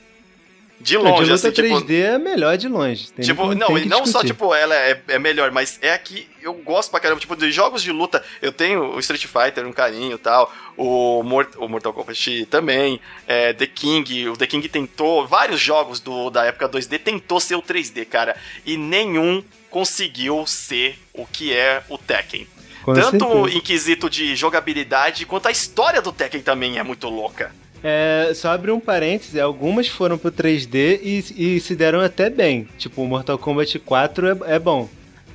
De Não, longe, de luta assim, tipo... 3D é melhor de longe. Tem- Tipo, não, tem e que não só, discutir. tipo, ela é, é melhor, mas é que eu gosto pra caramba, tipo, de jogos de luta, eu tenho o Street Fighter, um carinho e tal, o, Mort o Mortal Kombat também, é, The King, o The King tentou, vários jogos do, da época 2D tentou ser o 3D, cara, e nenhum conseguiu ser o que é o Tekken. Com Tanto certeza. em quesito de jogabilidade, quanto a história do Tekken também é muito louca. É, só abrir um parêntese, algumas foram pro 3D e, e se deram até bem. Tipo, o Mortal Kombat 4 é, é bom.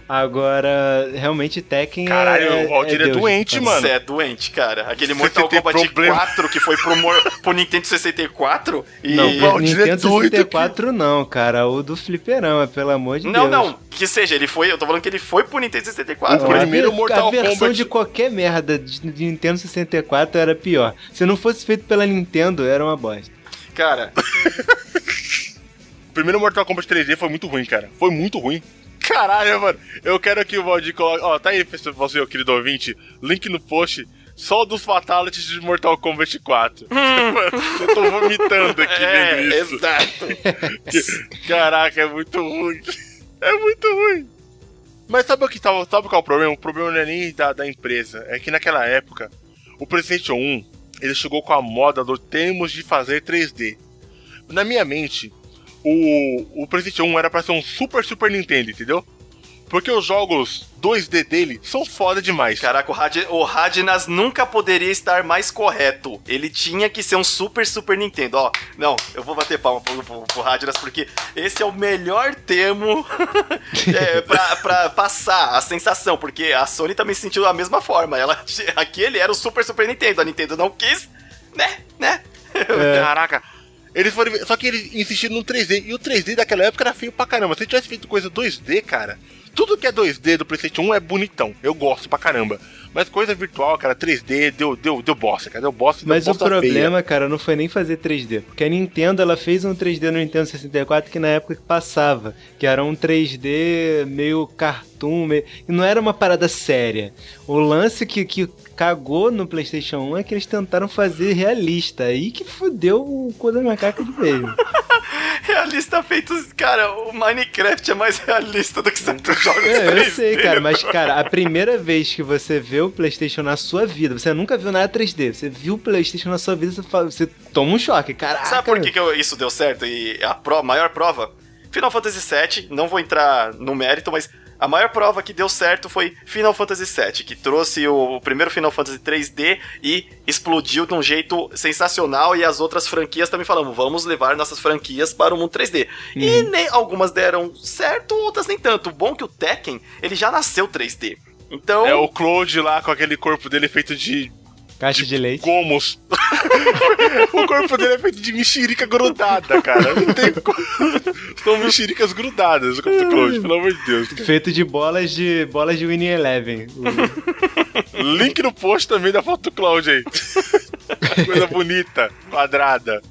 Agora, realmente Tekken Caralho, é. o Valdir é, Deus, doente, cara. mano. Você é doente, cara. Aquele Você Mortal Kombat problema. 4 que foi pro, mor- pro Nintendo 64 e... Não, o Valdir é Nintendo doido 64 não, cara. O do Fliperama, pelo amor de Não, Deus. não, que seja, ele foi, eu tô falando que ele foi pro Nintendo 64. O primeiro Mortal A versão Kombat- de qualquer merda de de Nintendo 64 era pior. Se não fosse feito pela Nintendo, era uma bosta. Cara, O primeiro Mortal Kombat 3D foi muito ruim, cara. Foi muito ruim. Caralho, mano. Eu quero que o Valdir coloque. Ó, tá aí, você, querido ouvinte. Link no post. Só dos Fatalities de Mortal Kombat 4. Mano, eu tô vomitando aqui é, vendo isso. exato. Caraca, é muito ruim. É muito ruim. Mas sabe o que tava, sabe qual é o problema? O problema não é nem da, da empresa. É que naquela época, o PlayStation 1 ele chegou com a moda do temos de fazer 3D. Na minha mente, o, o PlayStation 1 era pra ser um Super Super Nintendo, entendeu? Porque os jogos 2D dele são foda demais. Caraca, o, Rad, o Radnas nunca poderia estar mais correto. Ele tinha que ser um Super Super Nintendo. Ó, não, eu vou bater palma pro, pro, pro Radnas porque esse é o melhor termo é, pra, pra passar a sensação. Porque a Sony também sentiu da mesma forma. Ela, aquele era o Super Super Nintendo. A Nintendo não quis, né? Né? É. Caraca. Eles foram. Só que eles insistiram no 3D. E o 3D daquela época era feio pra caramba. Se tivesse feito coisa 2D, cara. Tudo que é 2D do PlayStation 1 é bonitão. Eu gosto pra caramba. Mas coisa virtual, cara, 3D, deu, deu, deu bosta, cara. Deu bosta. Mas deu o bosta problema, cara, não foi nem fazer 3D. Porque a Nintendo, ela fez um 3D no Nintendo 64 que na época passava. Que era um 3D meio cartoon, meio... e não era uma parada séria. O lance que, que cagou no PlayStation 1 é que eles tentaram fazer realista. Aí que fudeu o cu da macaca de vez. Realista feito. Cara, o Minecraft é mais realista do que certos jogos É, eu 3D. sei, cara, mas, cara, a primeira vez que você vê o PlayStation na sua vida, você nunca viu nada 3D, você viu o PlayStation na sua vida, você, fala- você toma um choque, caraca. Sabe por que, que eu- isso deu certo? E a pro- maior prova? Final Fantasy VII, não vou entrar no mérito, mas a maior prova que deu certo foi Final Fantasy VII, que trouxe o, o primeiro Final Fantasy 3D e explodiu de um jeito sensacional. E as outras franquias também falamos, vamos levar nossas franquias para o mundo 3D. E nem, algumas deram certo, outras nem tanto. O bom é que o Tekken, ele já nasceu 3D. Então, É o Claude lá com aquele corpo dele feito de Caixa de leite. gomos. o corpo dele é feito de mexerica grudada, cara. Não tem como. São mexericas grudadas o corpo do Claude, pelo amor de Deus. cara. Feito de bolas de bolas de Winning Eleven. Link no post também da foto do Claude aí. Coisa bonita, quadrada.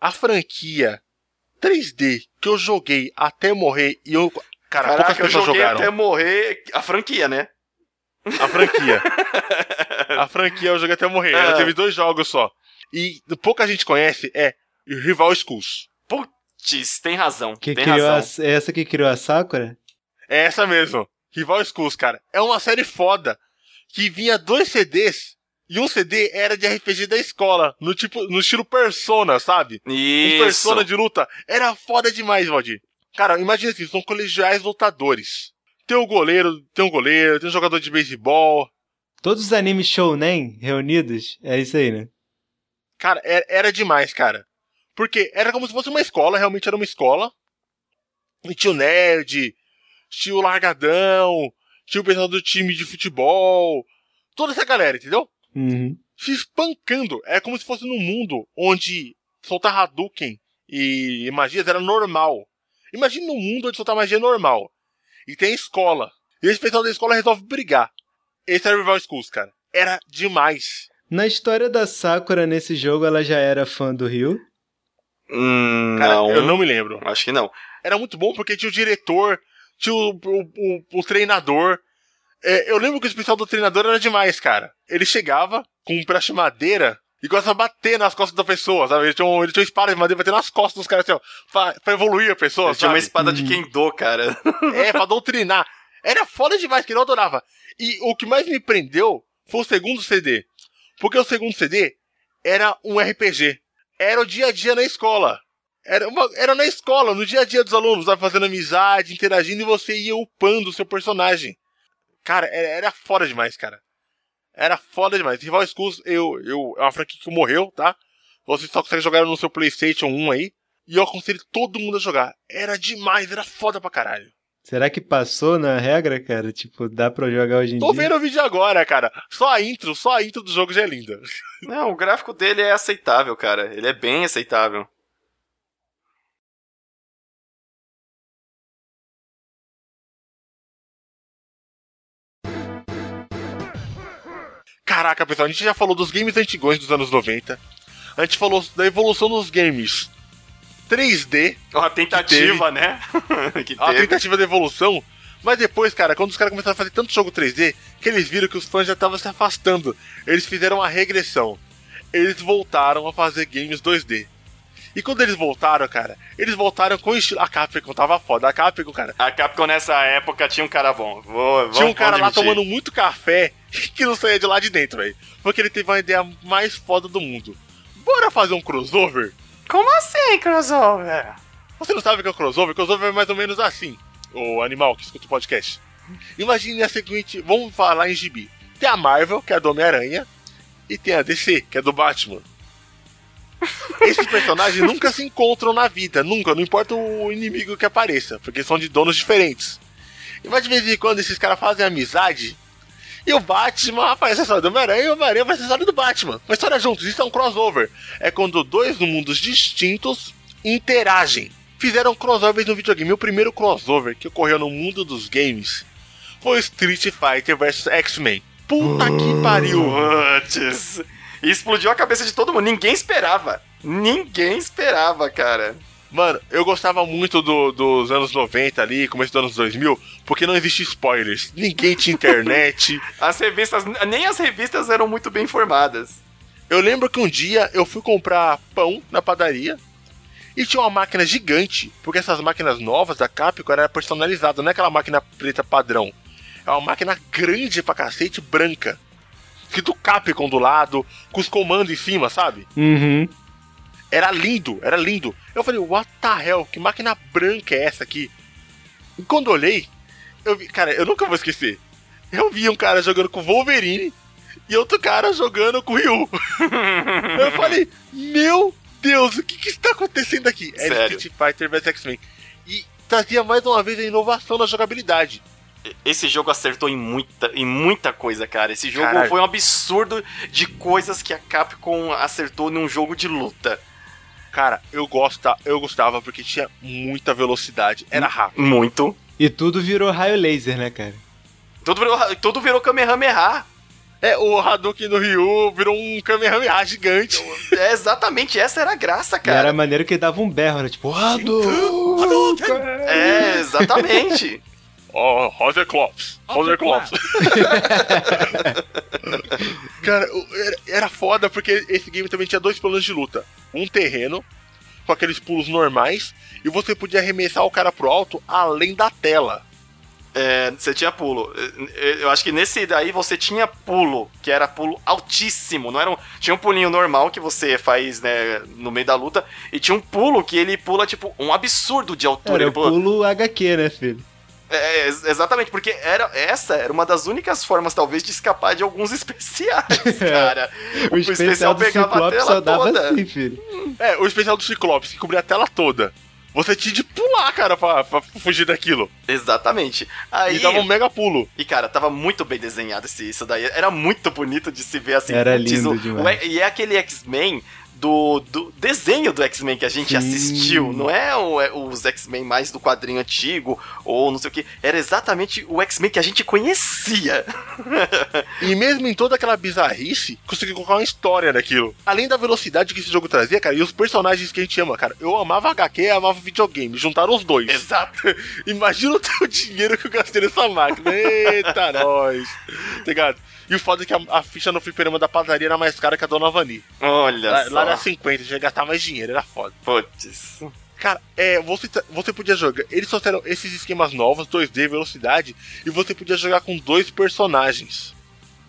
A franquia 3D que eu joguei até morrer e eu. Cara, poucas caraca, eu pessoas joguei jogaram. até morrer a franquia, né? A franquia. a franquia eu joguei até morrer. Ela Ah. teve dois jogos só. E pouca gente conhece é Rival Schools. Putz, tem razão. que tem criou a, razão. essa que criou a Sakura? É essa mesmo. Rival Schools, cara. É uma série foda. Que vinha dois CDs. E um CD era de RPG da escola. No tipo, no estilo Persona, sabe? Um Isso. Persona de luta. Era foda demais, Valdir. Cara, imagina assim, são colegiais lutadores. Tem o goleiro, tem um goleiro, tem um jogador de beisebol. Todos os animes shounen reunidos, é isso aí, né? Cara, era, era demais, cara. Porque era como se fosse uma escola, realmente era uma escola. E tinha o nerd, tinha o largadão, tinha o pessoal do time de futebol. Toda essa galera, entendeu? Uhum. Se espancando. É como se fosse num mundo onde soltar Hadouken e magias era normal. Imagina num mundo onde soltar magia é normal. E tem escola. E esse pessoal da escola resolve brigar. Esse era o Rival Schools, cara. Era demais. Na história da Sakura nesse jogo, ela já era fã do Ryu. Hum, Cara, não. eu não me lembro. Acho que não. era muito bom porque tinha o diretor, tinha o, o, o- o treinador. É, eu lembro que o especial do treinador era demais, cara. Ele chegava com um de madeira e começava a bater nas costas da pessoa, sabe? Ele tinha, um, ele tinha uma espada de madeira bater nas costas dos caras assim, ó, pra, pra evoluir a pessoa, Ele tinha uma sabe? espada de Kendo, cara. É, pra doutrinar. Era foda demais, que eu adorava. E o que mais me prendeu foi o segundo CD. Porque o segundo CD era um RPG. Era o dia a dia na escola. Era, uma- era na escola, no dia a dia dos alunos, sabe? Fazendo amizade, interagindo e você ia upando o seu personagem. Cara, era, era foda demais, cara. Era foda demais. Rival Schools, eu, eu, é uma franquia que morreu, tá? Você só consegue jogar no seu PlayStation 1 aí. E eu aconselho todo mundo a jogar. Era demais, era foda pra caralho. Será que passou na regra, cara? Tipo, dá pra jogar hoje em Tô dia? vendo o vídeo agora, cara. Só a intro, só a intro do jogo já é linda. Não, o gráfico dele é aceitável, cara. Ele é bem aceitável. Caraca, pessoal, a gente já falou dos games antigões dos anos 90. A gente falou da evolução dos games 3D, Uma tentativa, né? que a teve. tentativa de evolução. Mas depois, cara, quando os caras começaram a fazer tanto jogo 3D, que eles viram que os fãs já estavam se afastando. Eles fizeram uma regressão. Eles voltaram a fazer games 2D. E quando eles voltaram, cara, eles voltaram com estilo. A Capcom tava foda. A Capcom, cara, A Capcom nessa época tinha um cara bom. Vou, tinha um cara lá tomando muito café que não saía de lá de dentro, velho. Porque ele teve a ideia mais foda do mundo. Bora fazer um crossover? Como assim, crossover? Você não sabe o que é o crossover? Crossover é mais ou menos assim. O animal que escuta o podcast. Imagine a seguinte: vamos falar em gibi. Tem a Marvel, que é a do Homem-Aranha, e tem a DC, que é do Batman. Esses personagens nunca se encontram na vida, nunca, não importa o inimigo que apareça, porque são de donos diferentes. E mas de vez em quando esses caras fazem amizade, e o Batman faz a história do Homem-Aranha e o Homem-Aranha faz a história do Batman. Uma história juntos, isso é um crossover. É quando dois mundos distintos interagem. Fizeram crossovers no videogame. O primeiro crossover que ocorreu no mundo dos games foi Street Fighter vs X-Men. Puta que pariu! Putz. E explodiu a cabeça de todo mundo. Ninguém esperava. Ninguém esperava, cara. Mano, eu gostava muito do- dos anos 90 ali, começo dos anos 2000, porque não existe spoilers. Ninguém tinha internet. As revistas, nem as revistas eram muito bem informadas. Eu lembro que um dia eu fui comprar pão na padaria e tinha uma máquina gigante, porque essas máquinas novas da Capcom era personalizada, não é aquela máquina preta padrão. É uma máquina grande pra cacete, branca. Escrito Capcom do lado, com os comandos em cima, sabe? Uhum. Era lindo, era lindo. Eu falei, what the hell, que máquina branca é essa aqui? E quando olhei, eu vi, cara, eu nunca vou esquecer. Eu vi um cara jogando com Wolverine e outro cara jogando com Ryu. eu falei, meu Deus, o que que está acontecendo aqui? Era Sério? Street Fighter vs X-Men. E trazia mais uma vez a inovação na jogabilidade. Esse jogo acertou em muita, em muita coisa, cara. Esse jogo Caralho. foi um absurdo de coisas que a Capcom acertou num jogo de luta. Cara, eu, gosta, eu gostava porque tinha muita velocidade, era rápido. Muito. E tudo virou raio laser, né, cara? Tudo virou, tudo virou Kamehameha. É, o Hadouken no Ryu virou um Kamehameha gigante. É exatamente essa era a graça, E cara. era maneiro que ele dava um berro, né? Tipo, Hadouken! É, exatamente. Ó, Roger Klops. Roger Klops. Cara, era, era foda porque esse game também tinha dois planos de luta. Um terreno, com aqueles pulos normais, e você podia arremessar o cara pro alto além da tela. É, você tinha pulo. Eu acho que nesse daí você tinha pulo, que era pulo altíssimo. Não era um, tinha um pulinho normal que você faz né, no meio da luta, e tinha um pulo que ele pula, tipo, um absurdo de altura. Era Ele o pula- pulo HQ, né, filho? É, é, ex- exatamente, porque era, essa era uma das únicas formas, talvez, de escapar de alguns especiais, cara. O especial do Ciclope só dava assim, filho. É, o especial do Ciclopes, que cobria a tela toda. Você tinha de pular, cara, pra, pra fugir daquilo. Exatamente. Aí, E dava um mega pulo. E, cara, tava muito bem desenhado esse, isso daí. Era muito bonito de se ver assim. Era lindo o- demais. o- e é aquele X-Men do, do desenho do X-Men que a gente Sim. assistiu. Não é, o- é os X-Men mais do quadrinho antigo ou não sei o que. Era exatamente o X-Men que a gente conhecia. E mesmo em toda aquela bizarrice, conseguiu colocar uma história naquilo. Além da velocidade que esse jogo trazia, cara, e os personagens que a gente ama, cara. Eu amava HQ e amava videogame. Juntaram os dois. Exato. Imagina o teu dinheiro que eu gastei nessa máquina. Eita, nós. Tá ligado? E o foda é que a, a ficha no fliperama da padaria era mais cara que a Dona Vani. Olha Lá, só. lá era 50, já ia gastar mais dinheiro, era foda. Putz. Cara, é, você, você podia jogar. Eles trouxeram esses esquemas novos, 2D, velocidade, e você podia jogar com dois personagens.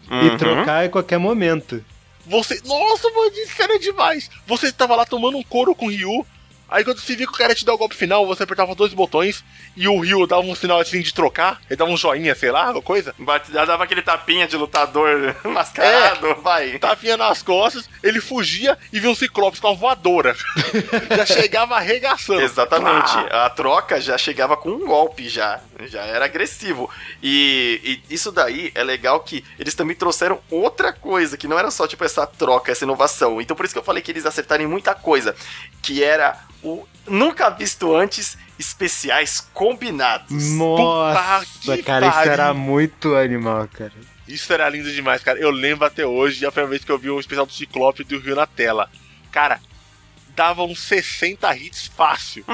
E Uhum. trocar em qualquer momento. Você. Nossa, mano, isso era demais! Você tava lá tomando um couro com o Ryu, Aí quando você via que o cara ia te dar o golpe final, você apertava dois botões e o Ryu dava um sinal assim de trocar, ele dava um joinha, sei lá, alguma coisa. Bate- Dava aquele tapinha de lutador mascarado, vai. Tapinha nas costas, ele fugia e via um ciclope com uma voadora. Já chegava arregaçando. Exatamente. Pá! A troca já chegava com um golpe já. Já era agressivo. E, e isso daí é legal que eles também trouxeram outra coisa, que não era só tipo essa troca, essa inovação. Então por isso que eu falei que eles acertaram em muita coisa. Que era o nunca visto antes especiais combinados. Nossa, que cara, isso era muito animal, cara. Isso era lindo demais, cara. Eu lembro até hoje, a primeira vez que eu vi um especial do Ciclope do Rio na tela. Cara, dava uns 60 hits fácil.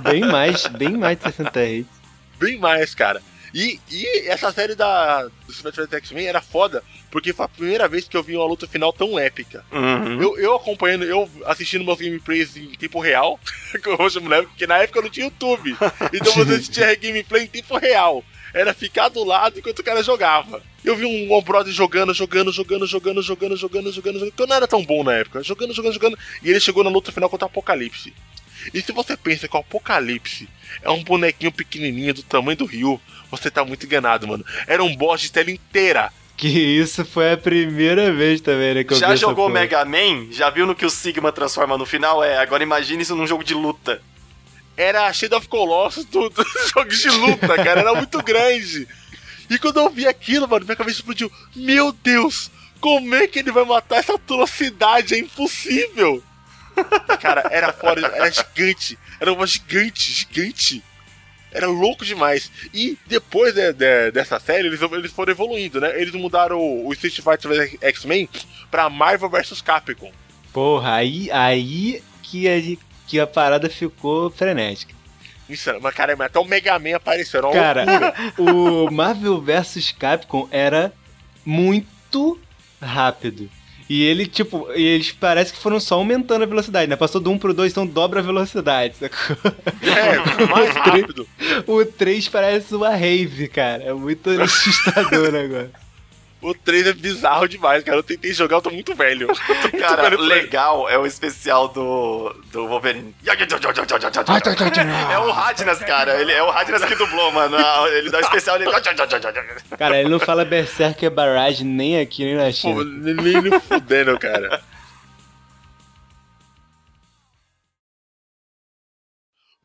Bem mais, bem mais de 60 hits bem mais, cara. E, e essa série da, do Super Metroid X-Men era foda, porque foi a primeira vez que eu vi uma luta final tão épica. Uhum. Eu, eu, acompanhando, eu assistindo meus gameplays em tempo real, que eu chamo na época, porque na época eu não tinha YouTube. Então você assistia gameplay em tempo real. Era ficar do lado enquanto o cara jogava. Eu vi um One Brother jogando, jogando, jogando, jogando, jogando, jogando, jogando, jogando. Que eu não era tão bom na época. Jogando, jogando, jogando. E ele chegou na luta final contra o Apocalipse. E se você pensa que o Apocalipse é um bonequinho pequenininho do tamanho do Rio, você tá muito enganado, mano. Era um boss de tela inteira. Que isso foi a primeira vez também, né? Que eu Já jogou. Mega Man? Já viu no que o Sigma transforma no final? É, agora imagine isso num jogo de luta. era a Shadow of Colossus do- dos jogos de luta, cara. Era muito grande. E quando eu vi aquilo, mano, minha cabeça explodiu. Meu Deus, como é que ele vai matar essa atrocidade? É impossível. Cara, era fora, era gigante. Era uma gigante, gigante. Era louco demais. E depois de- de- dessa série, eles, eles foram evoluindo, né? Eles mudaram o, o Street Fighter vs X-Men pra Marvel vs Capcom. Porra, aí, aí que, a, que a parada ficou frenética. Isso, mas cara, até o Mega Man apareceu. Era Cara, loucura. o Marvel vs Capcom era muito rápido. E ele, tipo, e eles parece que foram só aumentando a velocidade, né? Passou do 1 pro 2, então dobra a velocidade, sacou? É, mais rápido. O 3 parece uma rave, cara. É muito assustador agora. O 3 é bizarro demais, cara. Eu tentei jogar, eu tô muito velho. Tô muito Cara, velho legal é o especial do, do Wolverine. É o Radnas, cara. Ele é o Radnas que dublou, mano. Ele dá o especial ele. Cara, ele não fala Berserker Barrage nem aqui, nem na Pô, China. nem me fudendo, cara.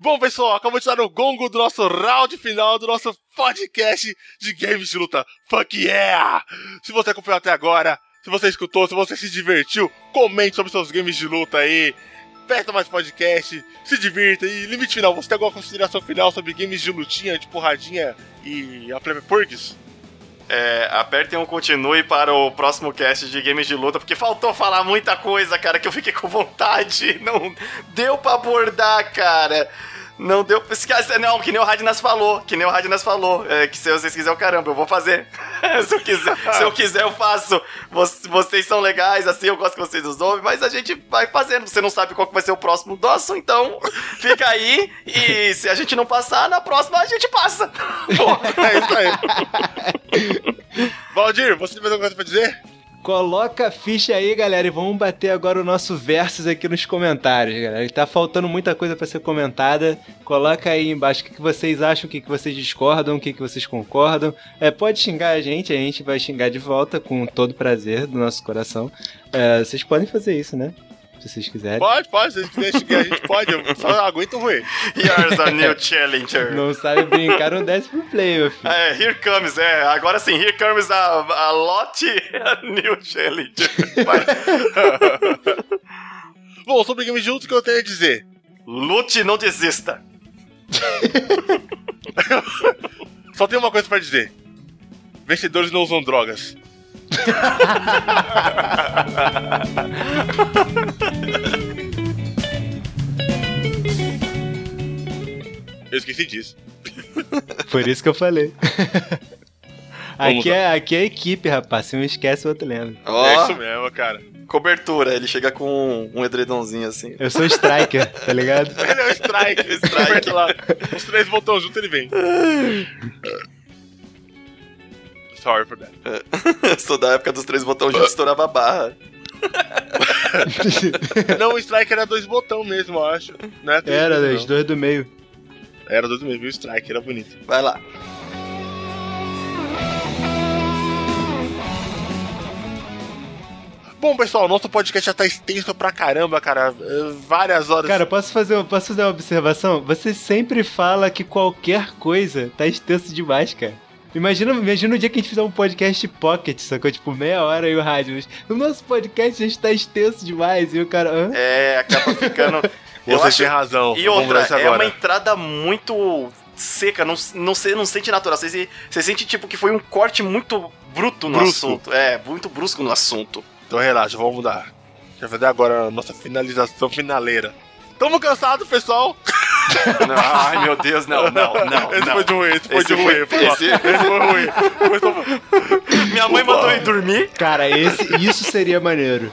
Bom, pessoal, acabou de dar o gongo do nosso round final do nosso podcast de games de luta. Fuck yeah! Se você acompanhou até agora, se você escutou, se você se divertiu, comente sobre seus games de luta aí. Peça mais podcast, se divirta e limite final. Você tem alguma consideração final sobre games de lutinha, de porradinha e a Plebe Purgs? É, apertem um continue para o próximo cast de games de luta, porque faltou falar muita coisa, cara, que eu fiquei com vontade. Não deu pra abordar, cara. Não deu. Não, que nem o Radnas falou. Que nem o Radnas falou. É, que se vocês quiserem, caramba, eu vou fazer. se, eu quiser, se eu quiser, eu faço. Voc- Vocês são legais, assim, eu gosto que vocês nos ouvem, mas a gente vai fazendo. Você não sabe qual que vai ser o próximo nosso, então fica aí. E se a gente não passar, na próxima a gente passa. É isso aí. Valdir, você tem mais alguma coisa pra dizer? Coloca a ficha aí, galera, e vamos bater agora o nosso versus aqui nos comentários, galera. Tá faltando muita coisa pra ser comentada. Coloca aí embaixo o que, que vocês acham, o que, que vocês discordam, o que, que vocês concordam. É, pode xingar a gente, a gente vai xingar de volta com todo prazer do nosso coração. É, vocês podem fazer isso, né? Se vocês quiserem. Pode, pode. Se a gente quiser xingar, a gente pode. Eu só aguento ruir. Here's a new challenger. Não sabe brincar, não desce pro play, meu filho. É, here comes, é. Agora sim, here comes a, a lot a new challenger. Bom, sobre de luta, o que eu tenho a dizer? Lute não desista. Só tenho uma coisa pra dizer. Vencedores não usam drogas. Eu esqueci disso. Por isso que eu falei. Vamos aqui, é, aqui é a equipe, rapaz. Se um esquece, o outro lembra. Ó, É isso mesmo, cara. cobertura. Ele chega com um edredomzinho assim. Eu sou striker, tá ligado? Ele é o strike. Strike. Aperta lá. Os três botões juntos, ele vem. Sorry for that. Sou da época dos três botões juntos, estourava a barra. Não, o Strike era dois botão mesmo, eu acho. Não três Era, botão. os dois do meio. Era dois mesmo, e o Strike era bonito. Vai lá. Bom, pessoal, nosso podcast já tá extenso pra caramba, cara. Eh, Várias horas. Cara, posso fazer, posso fazer uma observação? Você sempre fala que qualquer coisa tá extenso demais, cara. Imagina, imagina o dia que a gente fizer um podcast pocket, sacou? Tipo, meia hora e o rádio. O nosso podcast já está extenso demais. E o cara. Hã? É, acaba ficando. eu Você acho- tem razão. E Vamos outra, é uma entrada muito seca, não, não, se- não sente natural. Você, se- você sente tipo que foi um corte muito bruto no Brusco. assunto. É, muito brusco no assunto. Então relaxa, vamos mudar. A gente vai fazer agora a nossa finalização finaleira. Tamo cansado, pessoal? Não, ai meu Deus, não, não, não. esse não. foi de ruim, esse foi Esse de ruim. Foi, esse- esse... foi ruim. Minha mãe mandou eu ir dormir. Cara, esse, isso seria maneiro.